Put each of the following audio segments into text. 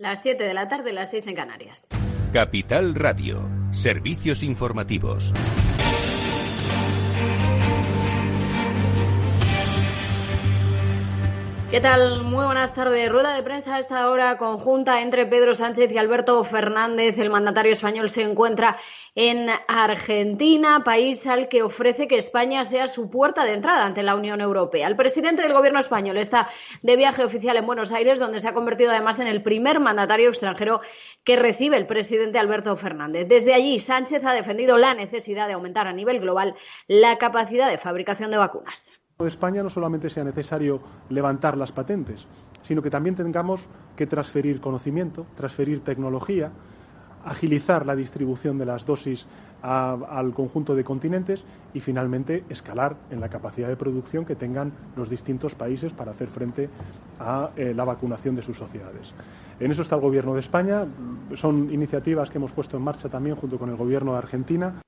Las 7 de la tarde, las 6 en Canarias. Capital Radio, servicios informativos. ¿Qué tal? Muy buenas tardes. Rueda de prensa a esta hora conjunta entre Pedro Sánchez y Alberto Fernández. El mandatario español se encuentra en Argentina, país al que ofrece que España sea su puerta de entrada ante la Unión Europea. El presidente del gobierno español está de viaje oficial en Buenos Aires, donde se ha convertido además en el primer mandatario extranjero que recibe el presidente Alberto Fernández. Desde allí, Sánchez ha defendido la necesidad de aumentar a nivel global la capacidad de fabricación de vacunas de España no solamente sea necesario levantar las patentes, sino que también tengamos que transferir conocimiento, transferir tecnología, agilizar la distribución de las dosis al conjunto de continentes y finalmente escalar en la capacidad de producción que tengan los distintos países para hacer frente a eh, la vacunación de sus sociedades. En eso está el Gobierno de España. Son iniciativas que hemos puesto en marcha también junto con el Gobierno de Argentina.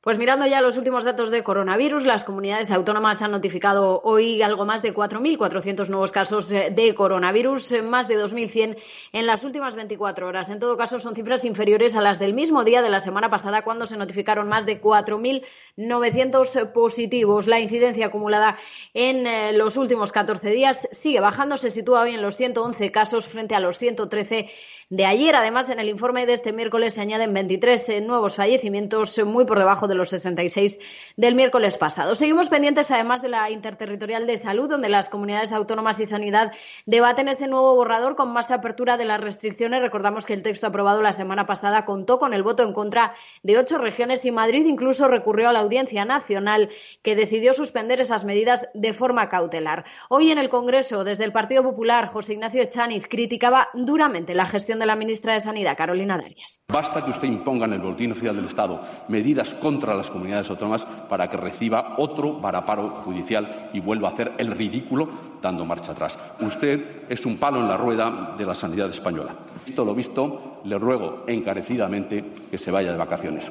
Pues mirando ya los últimos datos de coronavirus, las comunidades autónomas han notificado hoy algo más de 4.400 nuevos casos eh, de coronavirus, eh, más de 2.100 en las últimas 24 horas. En todo caso, son cifras inferiores a las del mismo día de la semana pasada, cuando se notificaron más de 4.900 positivos. La incidencia acumulada en eh, los últimos 14 días sigue bajando, se sitúa hoy en los 111 casos frente a los 113 de ayer. Además, en el informe de este miércoles se añaden 23 eh, nuevos fallecimientos, eh, muy por debajo de los 66 del miércoles pasado. Seguimos pendientes, además, de la interterritorial de salud, donde las comunidades autónomas y sanidad debaten ese nuevo borrador con más apertura de las restricciones. Recordamos que el texto aprobado la semana pasada contó con el voto en contra de ocho regiones y Madrid incluso recurrió a la Audiencia Nacional, que decidió suspender esas medidas de forma cautelar. Hoy en el Congreso, desde el Partido Popular, José Ignacio Echaniz criticaba duramente la gestión de la ministra de Sanidad, Carolina Darias. Basta que usted imponga en el Boletín Oficial del Estado medidas contra las comunidades autónomas para que reciba otro varaparo judicial y vuelva a hacer el ridículo dando marcha atrás. Usted es un palo en la rueda de la sanidad española. Visto lo visto, le ruego encarecidamente que se vaya de vacaciones.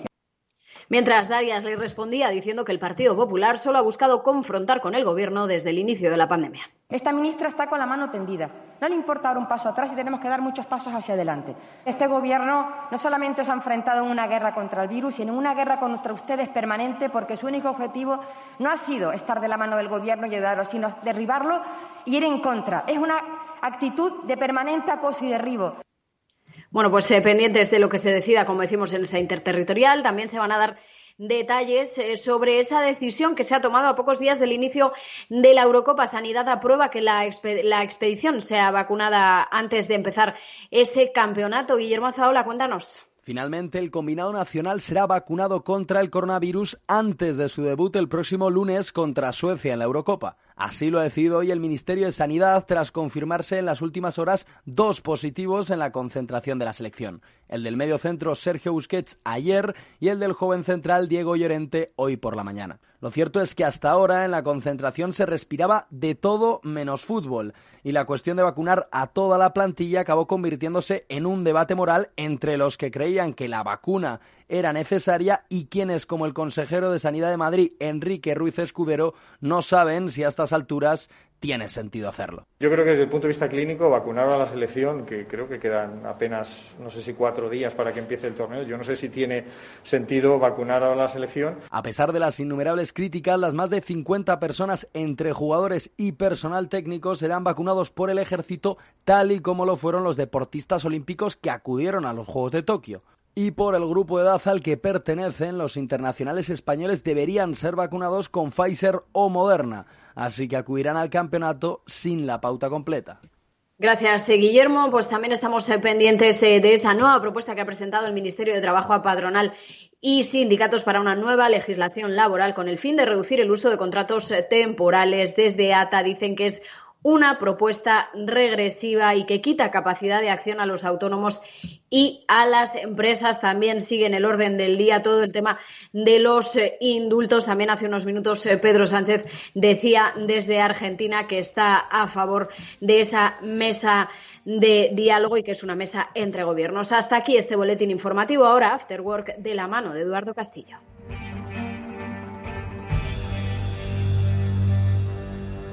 Mientras Darias le respondía diciendo que el Partido Popular solo ha buscado confrontar con el Gobierno desde el inicio de la pandemia. Esta ministra está con la mano tendida. No le importa dar un paso atrás y tenemos que dar muchos pasos hacia adelante. Este Gobierno no solamente se ha enfrentado en una guerra contra el virus, sino en una guerra contra ustedes permanente, porque su único objetivo no ha sido estar de la mano del Gobierno y ayudarlo, sino derribarlo y ir en contra. Es una actitud de permanente acoso y derribo. Bueno, pues eh, pendientes de lo que se decida, como decimos, en esa interterritorial, también se van a dar detalles eh, sobre esa decisión que se ha tomado a pocos días del inicio de la Eurocopa. Sanidad aprueba que la, la expedición sea vacunada antes de empezar ese campeonato. Guillermo Zaola, cuéntanos. Finalmente, el combinado nacional será vacunado contra el coronavirus antes de su debut el próximo lunes contra Suecia en la Eurocopa. Así lo ha decidido hoy el Ministerio de Sanidad tras confirmarse en las últimas horas dos positivos en la concentración de la selección. El del medio centro Sergio Busquets ayer y el del joven central Diego Llorente hoy por la mañana. Lo cierto es que hasta ahora en la concentración se respiraba de todo menos fútbol y la cuestión de vacunar a toda la plantilla acabó convirtiéndose en un debate moral entre los que creían que la vacuna era necesaria y quienes, como el consejero de Sanidad de Madrid, Enrique Ruiz Escudero, no saben si a estas alturas tiene sentido hacerlo. Yo creo que desde el punto de vista clínico, vacunar a la selección, que creo que quedan apenas, no sé si cuatro días para que empiece el torneo, yo no sé si tiene sentido vacunar a la selección. A pesar de las innumerables críticas, las más de 50 personas entre jugadores y personal técnico serán vacunados por el ejército, tal y como lo fueron los deportistas olímpicos que acudieron a los Juegos de Tokio y por el grupo de edad al que pertenecen, los internacionales españoles deberían ser vacunados con Pfizer o Moderna, así que acudirán al campeonato sin la pauta completa. Gracias, eh, Guillermo. Pues también estamos eh, pendientes eh, de esa nueva propuesta que ha presentado el Ministerio de Trabajo a Padronal y sindicatos para una nueva legislación laboral con el fin de reducir el uso de contratos temporales. Desde ATA dicen que es una propuesta regresiva y que quita capacidad de acción a los autónomos y a las empresas. También sigue en el orden del día todo el tema de los eh, indultos. También hace unos minutos eh, Pedro Sánchez decía desde Argentina que está a favor de esa mesa de diálogo y que es una mesa entre gobiernos. Hasta aquí este boletín informativo. Ahora, After Work de la mano de Eduardo Castillo.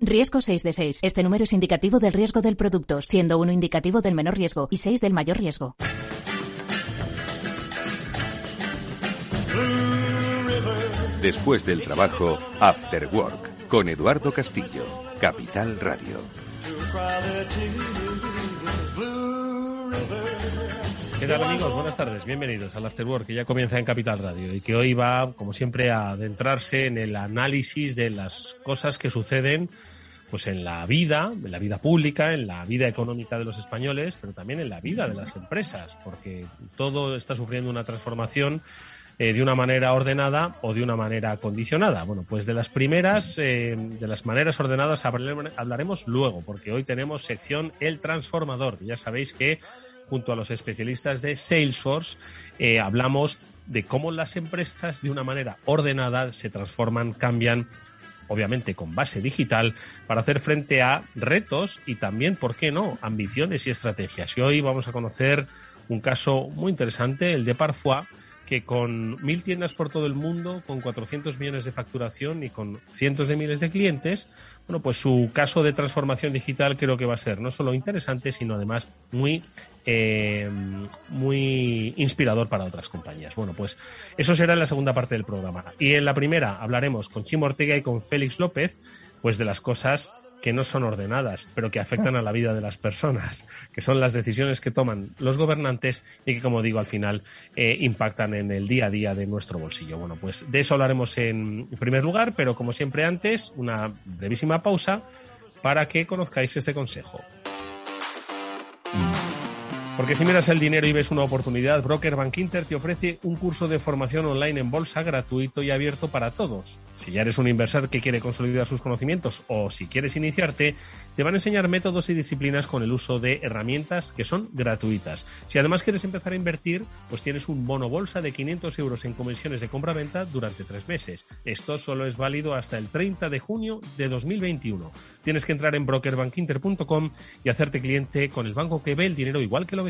Riesgo 6 de 6. Este número es indicativo del riesgo del producto, siendo uno indicativo del menor riesgo y 6 del mayor riesgo. Después del trabajo, After Work, con Eduardo Castillo, Capital Radio. ¿Qué tal amigos? Buenas tardes, bienvenidos al After Work que ya comienza en Capital Radio y que hoy va, como siempre, a adentrarse en el análisis de las cosas que suceden pues en la vida, en la vida pública, en la vida económica de los españoles, pero también en la vida de las empresas, porque todo está sufriendo una transformación eh, de una manera ordenada o de una manera condicionada. Bueno, pues de las primeras, eh, de las maneras ordenadas hablaremos luego, porque hoy tenemos sección El Transformador. Ya sabéis que junto a los especialistas de Salesforce eh, hablamos de cómo las empresas de una manera ordenada se transforman, cambian, obviamente con base digital, para hacer frente a retos y también, ¿por qué no?, ambiciones y estrategias. Y hoy vamos a conocer un caso muy interesante, el de Parfois, que con mil tiendas por todo el mundo, con 400 millones de facturación y con cientos de miles de clientes, bueno, pues su caso de transformación digital creo que va a ser no solo interesante, sino además muy, eh, muy inspirador para otras compañías. Bueno, pues eso será en la segunda parte del programa. Y en la primera hablaremos con Chimo Ortega y con Félix López, pues de las cosas que no son ordenadas, pero que afectan a la vida de las personas, que son las decisiones que toman los gobernantes y que, como digo, al final eh, impactan en el día a día de nuestro bolsillo. Bueno, pues de eso hablaremos en primer lugar, pero como siempre antes, una brevísima pausa para que conozcáis este consejo. Porque si miras el dinero y ves una oportunidad, Broker Bank Inter te ofrece un curso de formación online en bolsa gratuito y abierto para todos. Si ya eres un inversor que quiere consolidar sus conocimientos o si quieres iniciarte, te van a enseñar métodos y disciplinas con el uso de herramientas que son gratuitas. Si además quieres empezar a invertir, pues tienes un bono bolsa de 500 euros en comisiones de compra-venta durante tres meses. Esto solo es válido hasta el 30 de junio de 2021. Tienes que entrar en brokerbankinter.com y hacerte cliente con el banco que ve el dinero igual que lo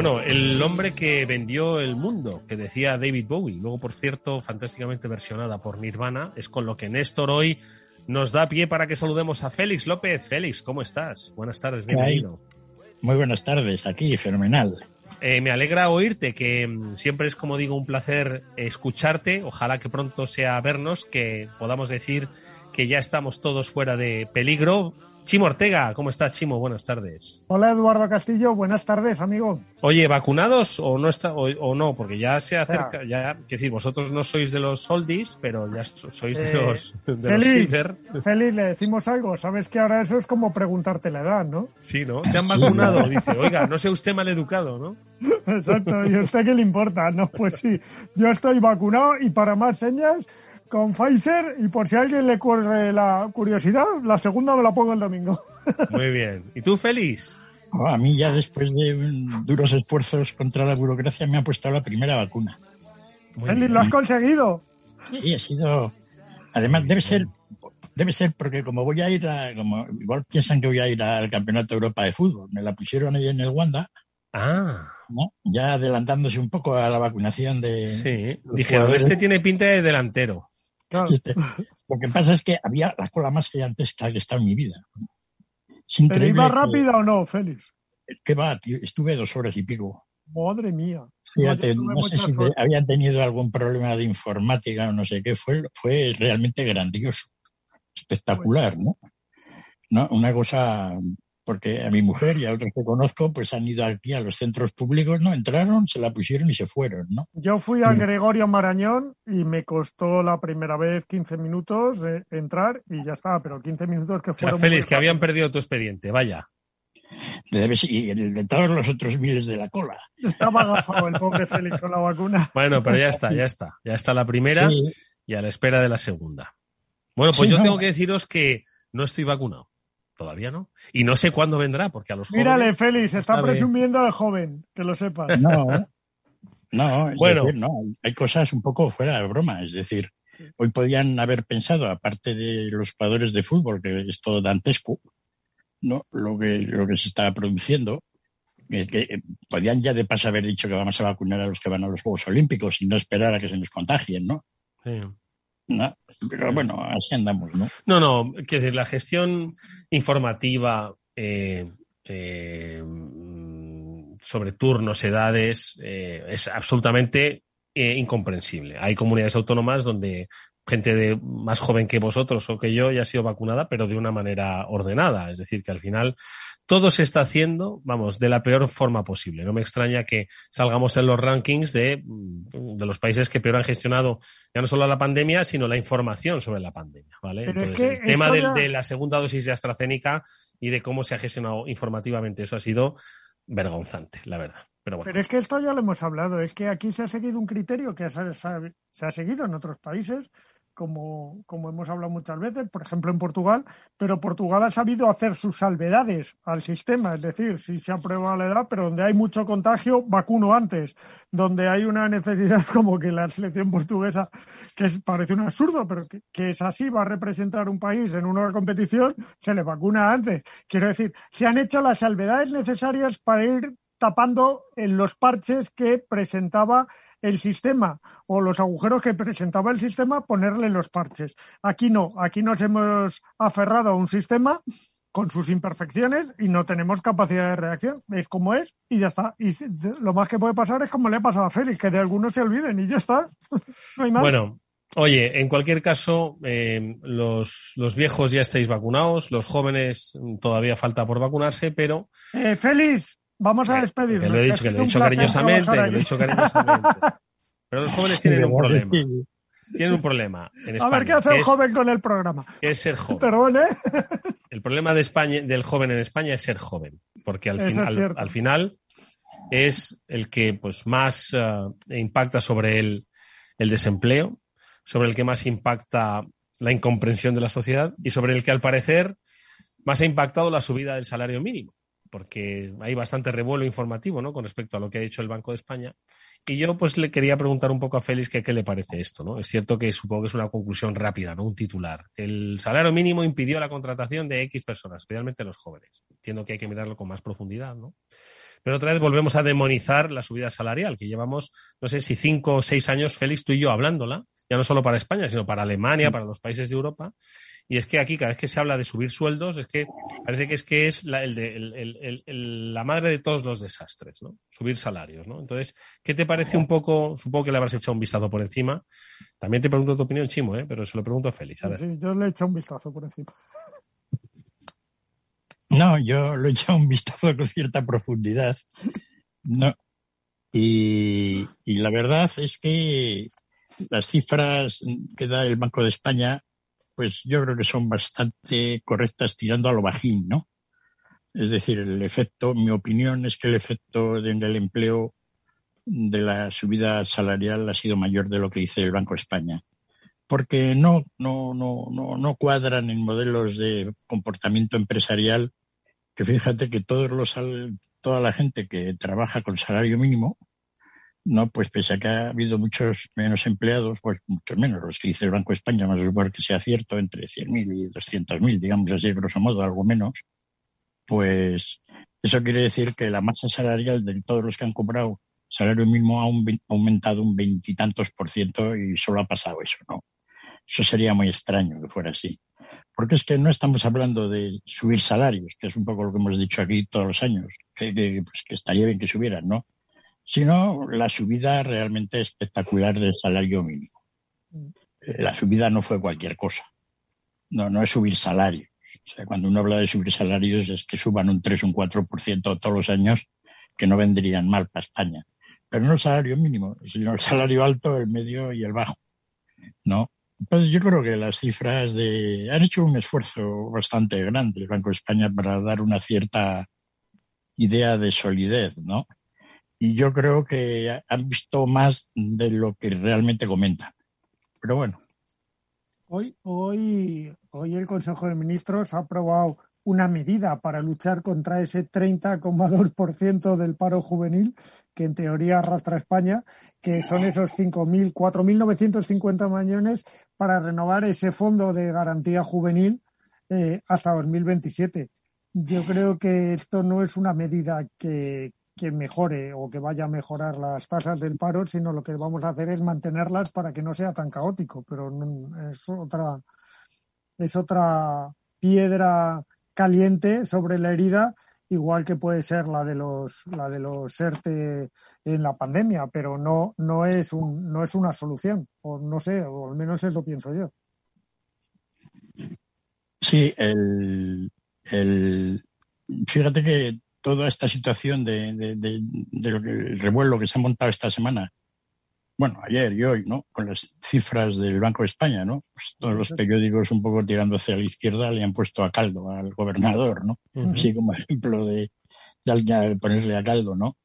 Bueno, el hombre que vendió el mundo, que decía David Bowie, luego por cierto fantásticamente versionada por Nirvana, es con lo que Néstor hoy nos da pie para que saludemos a Félix López. Félix, ¿cómo estás? Buenas tardes, bienvenido. Muy buenas tardes, aquí, fenomenal. Eh, me alegra oírte, que mm, siempre es, como digo, un placer escucharte. Ojalá que pronto sea vernos, que podamos decir que ya estamos todos fuera de peligro. Chimo Ortega, ¿cómo estás, Chimo? Buenas tardes. Hola, Eduardo Castillo. Buenas tardes, amigo. Oye, ¿vacunados o no está o, no? Porque ya se acerca, ya, quiero decir, vosotros no sois de los oldies, pero ya sois de Eh, los de los Félix, le decimos algo. Sabes que ahora eso es como preguntarte la edad, ¿no? Sí, ¿no? Te han vacunado, dice. Oiga, no sea usted maleducado, ¿no? Exacto. ¿Y a usted qué le importa? No, pues sí. Yo estoy vacunado y para más señas con Pfizer y por si a alguien le corre la curiosidad, la segunda me la pongo el domingo. Muy bien. ¿Y tú, Félix? Oh, a mí ya después de duros esfuerzos contra la burocracia me han puesto la primera vacuna. Félix, lo has conseguido. Sí, ha sido. Además, debe ser, debe ser porque como voy a ir a, como igual piensan que voy a ir al Campeonato de Europa de Fútbol, me la pusieron ahí en el Wanda, Ah, ¿no? Ya adelantándose un poco a la vacunación de. sí. Dijeron, este tiene pinta de delantero. Este, Lo que pasa es que había la cola más gigantesca que está en mi vida. Es ¿Pero iba que- rápida o no, Félix? que va, tío, estuve dos horas y pico. Madre mía. Fíjate, No, sé si te- habían tenido algún problema de informática o no sé qué, fue, fue realmente grandioso, espectacular, ¿no? ¿no? Una cosa, porque a mi mujer y a otros que conozco, pues han ido aquí a los centros públicos, ¿no? Entraron, se la pusieron y se fueron, ¿no? Yo fui al Mm. Gregorio Marañón y me costó la primera vez 15 minutos de entrar y ya está, pero 15 minutos que O sea, fueron Félix, que habían perdido tu expediente, vaya. y el de todos los otros miles de la cola. Estaba agafado el pobre Félix con la vacuna. Bueno, pero ya está, ya está. Ya está la primera y a la espera de la segunda. Bueno, pues yo tengo que deciros que no estoy vacunado. Todavía no. Y no sé cuándo vendrá, porque a los Mírale, Félix, está presumiendo de joven, que lo sepas. No, no, bueno. no, hay cosas un poco fuera de broma. Es decir, hoy podían haber pensado, aparte de los jugadores de fútbol, que es todo dantesco, ¿no? lo, que, lo que se está produciendo, que, podían ya de paso haber dicho que vamos a vacunar a los que van a los Juegos Olímpicos y no esperar a que se nos contagien, ¿no? Sí. No, pero bueno, así andamos, ¿no? No, no, la gestión informativa eh, eh, sobre turnos, edades, eh, es absolutamente incomprensible. Hay comunidades autónomas donde gente de, más joven que vosotros o que yo ya ha sido vacunada, pero de una manera ordenada. Es decir, que al final todo se está haciendo, vamos, de la peor forma posible. No me extraña que salgamos en los rankings de, de los países que peor han gestionado ya no solo la pandemia, sino la información sobre la pandemia. ¿vale? el tema de, la segunda dosis de AstraZeneca y de cómo se ha gestionado informativamente, eso ha sido vergonzante, la verdad. Pero, bueno. Pero es que esto ya lo hemos hablado, es que aquí se ha seguido un criterio que se ha seguido en otros países, como, como hemos hablado muchas veces, por ejemplo en Portugal, pero Portugal ha sabido hacer sus salvedades al sistema, es decir, si se aprueba la edad, pero donde hay mucho contagio, vacuno antes, donde hay una necesidad como que la selección portuguesa, que parece un absurdo, pero que, que, es así, va a representar un país en una competición, se le vacuna antes. Quiero decir, se han hecho las salvedades necesarias para ir tapando en los parches que presentaba el sistema o los agujeros que presentaba el sistema, ponerle los parches. Aquí no, aquí nos hemos aferrado a un sistema con sus imperfecciones y no tenemos capacidad de reacción. Es como es y ya está. Y lo más que puede pasar es como le ha pasado a Félix, que de algunos se olviden y ya está. no hay más. Bueno, Oye, en cualquier caso, eh, los, los, viejos ya estáis vacunados, los jóvenes todavía falta por vacunarse, pero... Eh, Félix, Vamos a despedirnos. Que lo he dicho, que lo he dicho cariñosamente, lo he dicho cariñosamente. Pero los jóvenes tienen un problema. Tienen un problema en España. A ver qué hace el joven con el programa. Es ser joven. Perdón, ¿eh? El problema de España, del joven en España es ser joven. Porque al, final, al final es el que pues más uh, impacta sobre el, el desempleo, sobre el que más impacta la incomprensión de la sociedad y sobre el que al parecer más ha impactado la subida del salario mínimo porque hay bastante revuelo informativo ¿no? con respecto a lo que ha dicho el Banco de España. Y yo pues le quería preguntar un poco a Félix qué le parece esto. ¿no? Es cierto que supongo que es una conclusión rápida, ¿no? un titular. El salario mínimo impidió la contratación de X personas, especialmente los jóvenes. Entiendo que hay que mirarlo con más profundidad, ¿no? Pero otra vez volvemos a demonizar la subida salarial, que llevamos, no sé si cinco o seis años, Félix, tú y yo hablándola, ya no solo para España, sino para Alemania, para los países de Europa, y es que aquí, cada vez que se habla de subir sueldos, es que parece que es que es la, la madre de todos los desastres, ¿no? Subir salarios, ¿no? Entonces, ¿qué te parece un poco? Supongo que le habrás echado un vistazo por encima. También te pregunto tu opinión, Chimo, ¿eh? Pero se lo pregunto a Félix. Sí, yo le he echado un vistazo por encima. No, yo lo he echado un vistazo con cierta profundidad. No. Y, y la verdad es que las cifras que da el Banco de España pues yo creo que son bastante correctas tirando a lo bajín, ¿no? Es decir, el efecto, mi opinión es que el efecto en el empleo de la subida salarial ha sido mayor de lo que dice el Banco de España. Porque no, no, no, no, no cuadran en modelos de comportamiento empresarial que fíjate que todos los, toda la gente que trabaja con salario mínimo no, pues pese a que ha habido muchos menos empleados, pues muchos menos, los que dice el Banco de España, más supone que sea cierto, entre 100.000 y 200.000, digamos así, grosso modo, algo menos, pues eso quiere decir que la masa salarial de todos los que han cobrado salario mínimo ha aumentado un veintitantos por ciento y solo ha pasado eso, ¿no? Eso sería muy extraño que fuera así. Porque es que no estamos hablando de subir salarios, que es un poco lo que hemos dicho aquí todos los años, que, que, pues, que estaría bien que subieran, ¿no? Sino la subida realmente espectacular del salario mínimo. Eh, la subida no fue cualquier cosa. No, no es subir salarios. O sea, cuando uno habla de subir salarios es que suban un 3 o un 4% todos los años, que no vendrían mal para España. Pero no el salario mínimo, sino el salario alto, el medio y el bajo. ¿No? Entonces yo creo que las cifras de... Han hecho un esfuerzo bastante grande el Banco de España para dar una cierta idea de solidez, ¿no? Y yo creo que han visto más de lo que realmente comentan. Pero bueno. Hoy, hoy, hoy el Consejo de Ministros ha aprobado una medida para luchar contra ese 30,2% del paro juvenil que en teoría arrastra España, que son esos 5.000, 4.950 millones para renovar ese fondo de garantía juvenil eh, hasta 2027. Yo creo que esto no es una medida que, que mejore o que vaya a mejorar las tasas del paro, sino lo que vamos a hacer es mantenerlas para que no sea tan caótico. Pero es otra, es otra piedra caliente sobre la herida, igual que puede ser la de los, la de los ERTE en la pandemia, pero no, no es un, no es una solución, o no sé, o al menos eso pienso yo. Sí, el, el, fíjate que toda esta situación de, de, lo que, el revuelo que se ha montado esta semana, bueno, ayer y hoy, ¿no? Con las cifras del Banco de España, ¿no? Pues todos los periódicos un poco tirando hacia la izquierda le han puesto a caldo al gobernador, ¿no? Así como ejemplo de, de ponerle a caldo, ¿no?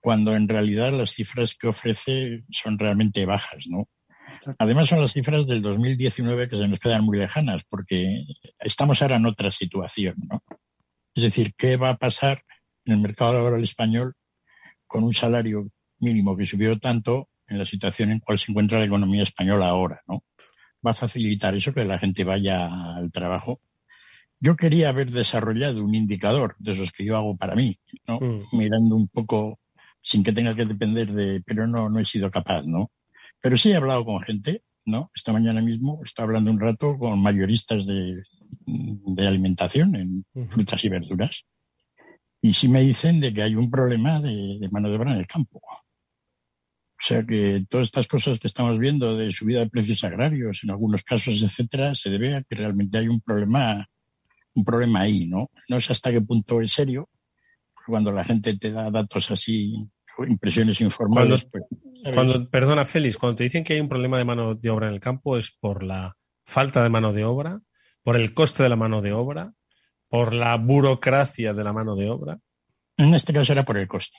Cuando en realidad las cifras que ofrece son realmente bajas, ¿no? Además son las cifras del 2019 que se nos quedan muy lejanas porque estamos ahora en otra situación, ¿no? Es decir, ¿qué va a pasar en el mercado laboral español con un salario mínimo que subió tanto en la situación en cual se encuentra la economía española ahora, ¿no? Va a facilitar eso que la gente vaya al trabajo. Yo quería haber desarrollado un indicador de esos que yo hago para mí, ¿no? Mm. Mirando un poco sin que tenga que depender de, pero no, no he sido capaz, ¿no? Pero sí he hablado con gente, ¿no? Esta mañana mismo estaba hablando un rato con mayoristas de, de alimentación en frutas y verduras. Y sí me dicen de que hay un problema de, mano de obra en el campo. O sea que todas estas cosas que estamos viendo de subida de precios agrarios, en algunos casos, etcétera, se debe a que realmente hay un problema, un problema ahí, ¿no? No sé hasta qué punto es serio, cuando la gente te da datos así, impresiones informales, pues, cuando, perdona, Félix, cuando te dicen que hay un problema de mano de obra en el campo es por la falta de mano de obra, por el coste de la mano de obra, por la burocracia de la mano de obra. En este caso era por el coste.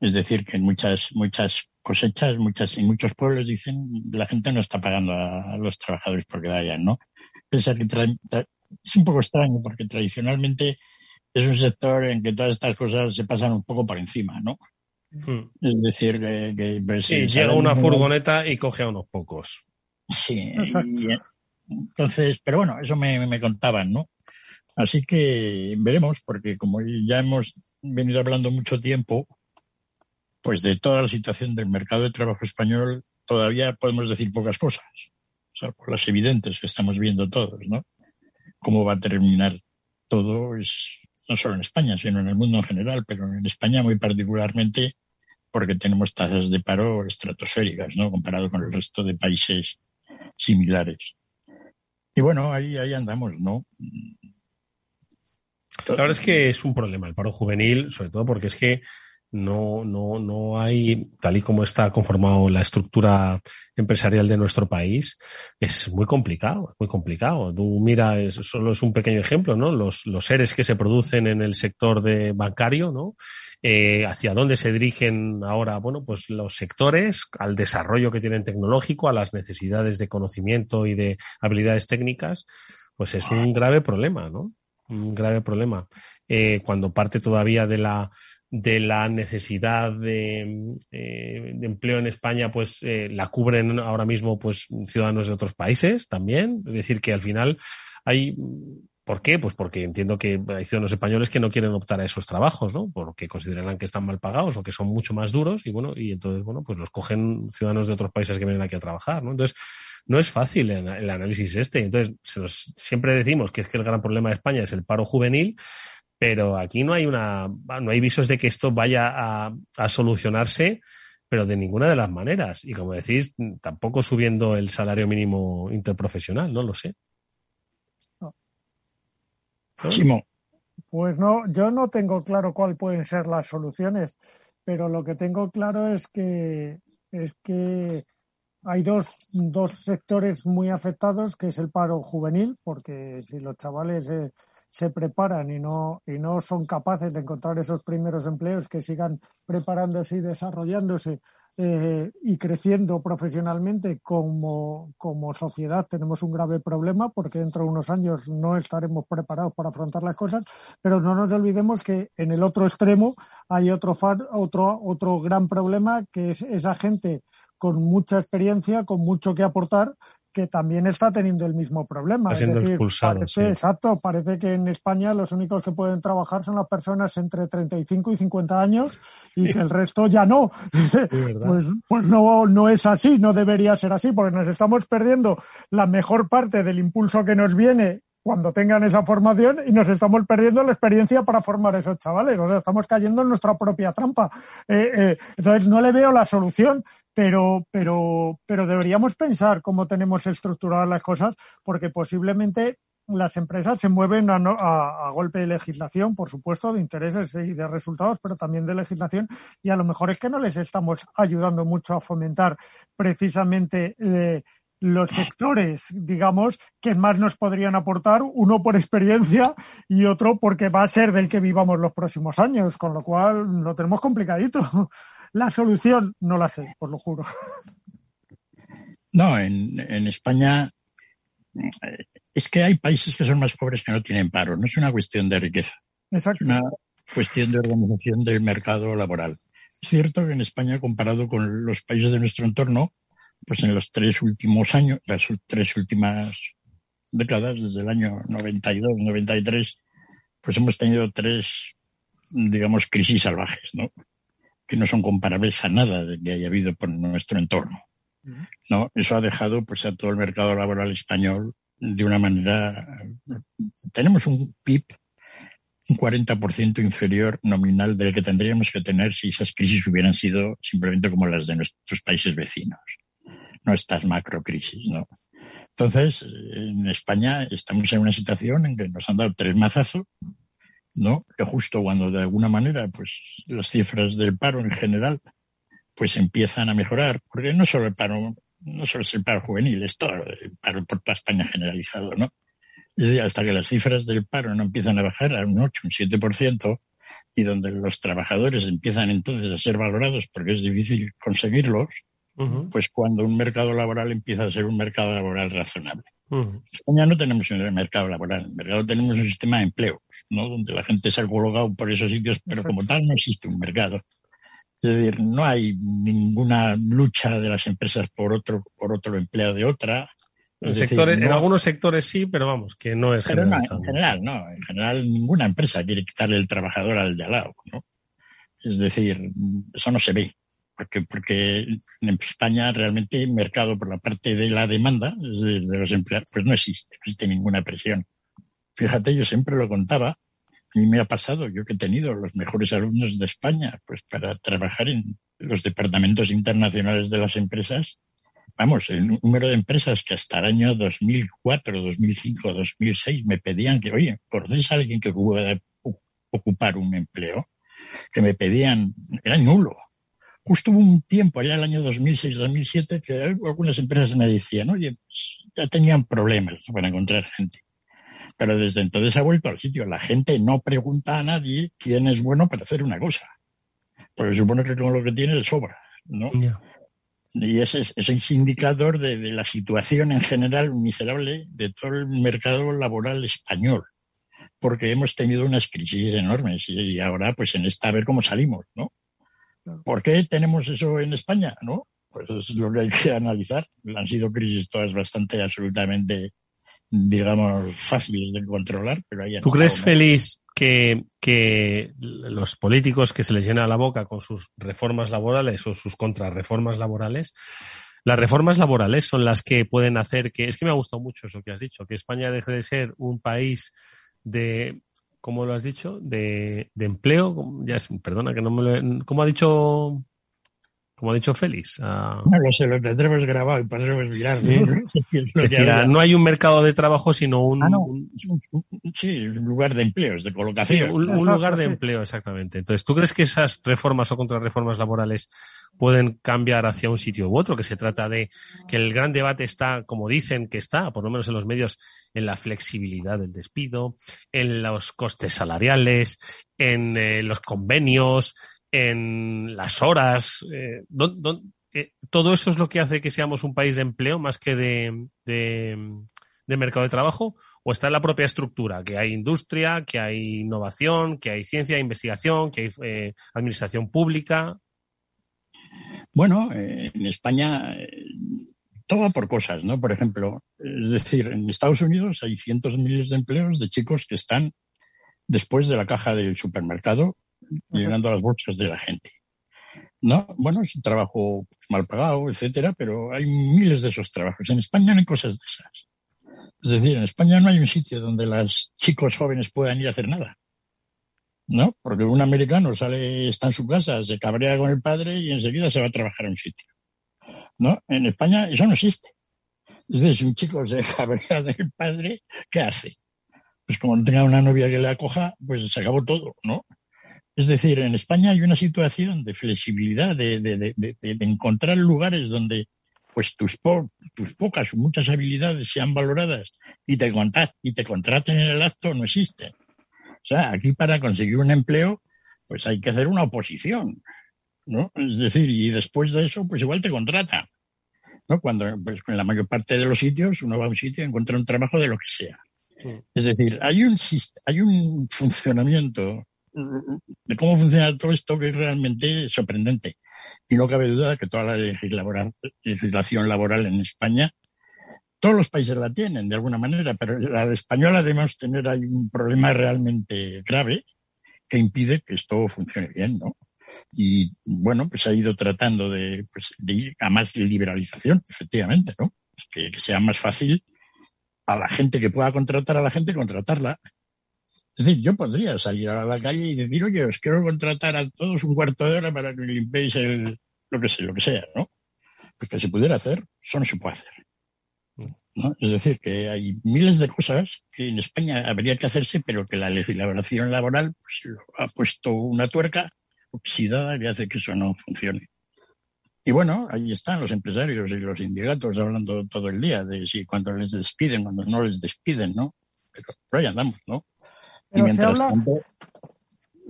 Es decir, que en muchas, muchas cosechas, muchas, en muchos pueblos dicen la gente no está pagando a, los trabajadores porque vayan, ¿no? que es un poco extraño porque tradicionalmente es un sector en que todas estas cosas se pasan un poco por encima, ¿no? Hmm. Es decir, que, pues, llega una furgoneta y coge a unos pocos. Sí, entonces, pero bueno, eso me, me contaban, ¿no? Así que veremos, porque como ya hemos venido hablando mucho tiempo, pues de toda la situación del mercado de trabajo español todavía podemos decir pocas cosas, o sea, por las evidentes que estamos viendo todos, ¿no? Cómo va a terminar todo es no solo en España, sino en el mundo en general, pero en España muy particularmente porque tenemos tasas de paro estratosféricas, ¿no? Comparado con el resto de países similares. Y bueno, ahí, ahí andamos, ¿no? La verdad es que es un problema el paro juvenil, sobre todo porque es que no, no, no hay, tal y como está conformado la estructura empresarial de nuestro país, es muy complicado, muy complicado. Tú mira, solo es un pequeño ejemplo, ¿no? Los, los seres que se producen en el sector de bancario, ¿no? Eh, hacia dónde se dirigen ahora, bueno, pues los sectores, al desarrollo que tienen tecnológico, a las necesidades de conocimiento y de habilidades técnicas, pues es un grave problema, ¿no? Un grave problema. Eh, cuando parte todavía de la de la necesidad de, eh, empleo en España, pues eh, la cubren ahora mismo pues ciudadanos de otros países también. Es decir, que al final hay ¿Por qué? Pues porque entiendo que hay ciudadanos españoles que no quieren optar a esos trabajos, ¿no? Porque consideran que están mal pagados o que son mucho más duros y bueno, y entonces, bueno, pues los cogen ciudadanos de otros países que vienen aquí a trabajar, ¿no? Entonces, no es fácil el, análisis este. Entonces, siempre decimos que es que el gran problema de España es el paro juvenil pero aquí no hay una, no hay visos de que esto vaya a, solucionarse, pero de ninguna de las maneras. Y como decís, tampoco subiendo el salario mínimo interprofesional, no lo sé. Pues no, yo no tengo claro cuáles pueden ser las soluciones, pero lo que tengo claro es que es que hay dos, dos sectores muy afectados, que es el paro juvenil, porque si los chavales eh, se preparan y no, y no son capaces de encontrar esos primeros empleos que sigan preparándose y desarrollándose eh, y creciendo profesionalmente como, como sociedad tenemos un grave problema porque dentro de unos años no estaremos preparados para afrontar las cosas, pero no nos olvidemos que en el otro extremo hay otro, otro, otro gran problema que es esa gente con mucha experiencia, con mucho que aportar, que también está teniendo el mismo problema. es decir, parece, exacto, parece que en España los únicos que pueden trabajar son las personas entre 35 y 50 años y que el resto ya no. pues pues no, no es así, no debería ser así, porque nos estamos perdiendo la mejor parte del impulso que nos viene cuando tengan esa formación y nos estamos perdiendo la experiencia para formar a esos chavales. O sea, estamos cayendo en nuestra propia trampa. Eh, eh, entonces, no le veo la solución, pero, pero, pero deberíamos pensar cómo tenemos estructuradas las cosas, porque posiblemente las empresas se mueven a, a, golpe de legislación, por supuesto, de intereses y de resultados, pero también de legislación, y a lo mejor es que no les estamos ayudando mucho a fomentar precisamente eh, los sectores, digamos, que más nos podrían aportar, uno por experiencia y otro porque va a ser del que vivamos los próximos años, con lo cual lo tenemos complicadito. La solución no la sé, os lo juro. No, en, en España eh, es que hay países que son más pobres que no tienen paro, no es una cuestión de riqueza. Exacto. Es una cuestión de organización del mercado laboral. Es cierto que en España, comparado con los países de nuestro entorno, pues en los tres últimos años, las tres últimas décadas, desde el año 92, 93, pues hemos tenido tres, digamos, crisis salvajes, ¿no? Que no son comparables a nada de que haya habido por nuestro entorno. ¿No? Eso ha dejado pues a todo el mercado laboral español de una manera tenemos un PIB un 40% inferior nominal del que tendríamos que tener si esas crisis hubieran sido simplemente como las de nuestros países vecinos no estas macrocrisis, ¿no? Entonces, en España estamos en una situación en que nos han dado tres mazazos, ¿no? Que justo cuando de alguna manera, pues las cifras del paro en general, pues empiezan a mejorar, porque no solo el paro, no solo es el paro juvenil, es todo el paro por toda España generalizado, ¿no? Hasta que las cifras del paro no empiezan a bajar a un 8, un 7%, y donde los trabajadores empiezan entonces a ser valorados porque es difícil conseguirlos, pues cuando un mercado laboral empieza a ser un mercado laboral razonable. En España no tenemos un mercado laboral, en el mercado tenemos un sistema de empleos, ¿no? donde la gente se ha colocado por esos sitios, pero como tal no existe un mercado. Es decir, no hay ninguna lucha de las empresas por otro, por otro empleo de otra. En, algunos sectores sí, pero vamos, que no es general. en general, no. En general, ninguna empresa quiere quitarle el trabajador al de al lado, ¿no? Es decir, eso no se ve porque, porque en España realmente el mercado por la parte de la demanda de, los empleados pues no existe, no existe ninguna presión. Fíjate, yo siempre lo contaba, a mí me ha pasado, yo que he tenido los mejores alumnos de España, pues para trabajar en los departamentos internacionales de las empresas, vamos, el número de empresas que hasta el año 2004, 2005, 2006 me pedían que, oye, ¿conoces a alguien que pueda ocupar un empleo? Que me pedían, era nulo. Justo hubo un tiempo, allá el año 2006-2007, que algunas empresas me decían, oye, pues, ya tenían problemas para encontrar gente. Pero desde entonces ha vuelto al sitio. La gente no pregunta a nadie quién es bueno para hacer una cosa. Porque supone que con lo que tiene le sobra, ¿no? Y ese es, indicador de, de, la situación en general miserable de todo el mercado laboral español. Porque hemos tenido unas crisis enormes y ahora, pues en esta, a ver cómo salimos, ¿no? ¿Por qué tenemos eso en España? ¿No? Pues es lo que hay que analizar. Han sido crisis todas bastante absolutamente, digamos, fáciles de controlar, pero ¿Tú crees, feliz que, que los políticos que se les llena la boca con sus reformas laborales o sus contrarreformas laborales, las reformas laborales son las que pueden hacer que, es que me ha gustado mucho eso que has dicho, que España deje de ser un país de como lo has dicho, de, de empleo. Ya es, perdona que no me lo. ¿Cómo ha dicho? Como ha dicho Félix. No lo sé, lo tendremos grabado y podremos mirar. ¿no? hay un mercado de trabajo, sino un, ah, sí, un lugar de empleos, de colocación. un, lugar de empleo, exactamente. Entonces, ¿tú crees que esas reformas o contrarreformas laborales pueden cambiar hacia un sitio u otro? Que se trata de que el gran debate está, como dicen que está, por lo menos en los medios, en la flexibilidad del despido, en los costes salariales, en eh, los convenios, en las horas. Eh, eh, ¿Todo eso es lo que hace que seamos un país de empleo más que de, mercado de trabajo? ¿O está en la propia estructura? Que hay industria, que hay innovación, que hay ciencia, investigación, que hay eh, administración pública. Bueno, en España todo por cosas, ¿no? Por ejemplo, es decir, en Estados Unidos hay cientos de miles de empleos de chicos que están después de la caja del supermercado llenando las bolsas de la gente. ¿No? Bueno, es un trabajo mal pagado, etcétera, pero hay miles de esos trabajos. En España no hay cosas de esas. Es decir, en España no hay un sitio donde los chicos jóvenes puedan ir a hacer nada. ¿No? Porque un americano sale, está en su casa, se cabrea con el padre y enseguida se va a trabajar a un sitio. ¿No? En España eso no existe. Es decir, si un chico se cabrea del padre, ¿qué hace? Pues como no tenga una novia que le acoja, pues se acabó todo, ¿no? Es decir, en España hay una situación de flexibilidad, de, encontrar lugares donde pues tus, tus pocas o muchas habilidades sean valoradas y te, y te contraten en el acto no existen. O sea, aquí para conseguir un empleo, pues hay que hacer una oposición, ¿no? Es decir, y después de eso, pues igual te contratan, ¿no? Cuando, pues en la mayor parte de los sitios, uno va a un sitio y encuentra un trabajo de lo que sea. Es decir, hay un, hay un funcionamiento de cómo funciona todo esto que es realmente sorprendente. Y no cabe duda de que toda la legislación laboral en España, todos los países la tienen de alguna manera, pero la de española debemos tener ahí un problema realmente grave que impide que esto funcione bien, ¿no? Y bueno, pues ha ido tratando de, pues, ir a más liberalización, efectivamente, ¿no? Que sea más fácil a la gente que pueda contratar a la gente, contratarla es decir, yo podría salir a la calle y decir, oye, os quiero contratar a todos un cuarto de hora para que limpiéis el, lo que sea, lo que sea, ¿no? Pues que se pudiera hacer, eso se puede hacer. ¿no? Es decir, que hay miles de cosas que en España habría que hacerse, pero que la legislación laboral pues, ha puesto una tuerca oxidada que hace que eso no funcione. Y bueno, ahí están los empresarios y los sindicatos hablando todo el día de si cuando les despiden, cuando no les despiden, ¿no? Pero, pero ahí andamos, ¿no? Pero se habla,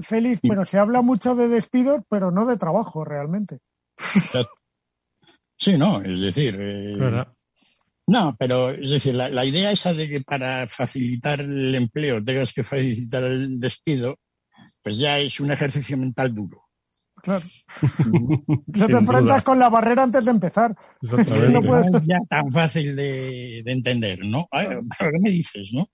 Félix, pero se habla mucho de despidos, pero no de trabajo realmente. Sí, no, es decir. Eh, no, pero es decir, la, idea esa de que para facilitar el empleo tengas que facilitar el despido, pues ya es un ejercicio mental duro. Claro. no te enfrentas con la barrera antes de empezar. no ya tan fácil de, entender, ¿no? ¿Qué me dices, no?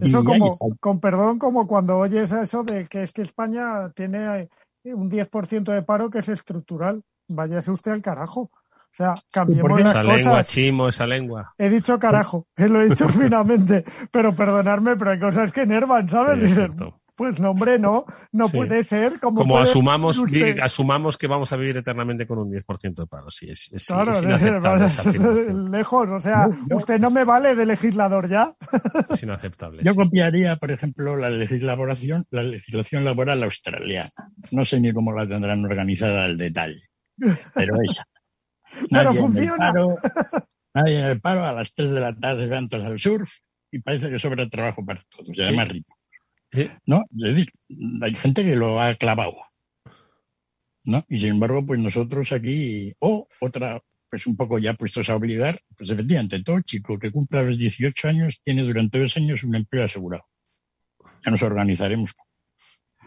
Eso como, con perdón, como cuando oyes eso de que es que España tiene eh, un 10% de paro que es estructural. Váyase usted al carajo. O sea, cambiemos las esa lengua, chimo, esa lengua. He dicho carajo, lo he dicho finalmente. Pero perdonadme, pero hay cosas que enervan, ¿sabes? Pues no, hombre, no, no puede ser. Como, como asumamos, asumamos que vamos a vivir eternamente con un 10% de paro. Sí, es, es, claro, lejos. O sea, usted no me vale de legislador ya. Es inaceptable. Yo copiaría, por ejemplo, la legislación, la legislación laboral australiana. No sé ni cómo la tendrán organizada al detalle, pero esa. pero funciona. nadie en el paro, a las 3 de la tarde van todos al surf y parece que sobra trabajo para todos, y además rico. ¿No? Es decir, hay gente que lo ha clavado. ¿No? Y sin embargo, pues nosotros aquí, o otra, pues un poco ya puestos a obligar, pues efectivamente, todo chico que cumpla los 18 años tiene durante dos años un empleo asegurado. Ya nos organizaremos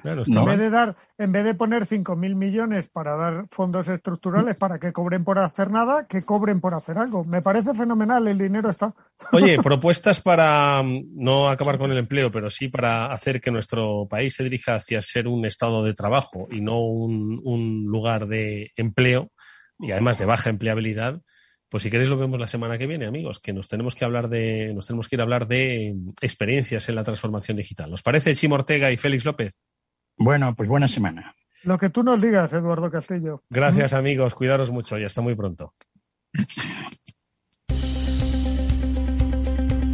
en, vez de dar, en vez de poner 5.000 millones para dar fondos estructurales para que cobren por hacer nada, que cobren por hacer algo. Me parece fenomenal, el dinero está. Oye, propuestas para mm, no acabar con el empleo, pero sí para hacer que nuestro país se dirija hacia ser un estado de trabajo y no un, un lugar de empleo y además de baja empleabilidad. Pues si queréis lo vemos la semana que viene, amigos, que nos tenemos que hablar de, nos tenemos que ir a hablar de experiencias en la transformación digital. ¿Os parece, Chimo Ortega y Félix López? Bueno, pues buena semana. Lo que tú nos digas, Eduardo Castillo. Gracias, amigos. Cuidaros mucho y hasta muy pronto.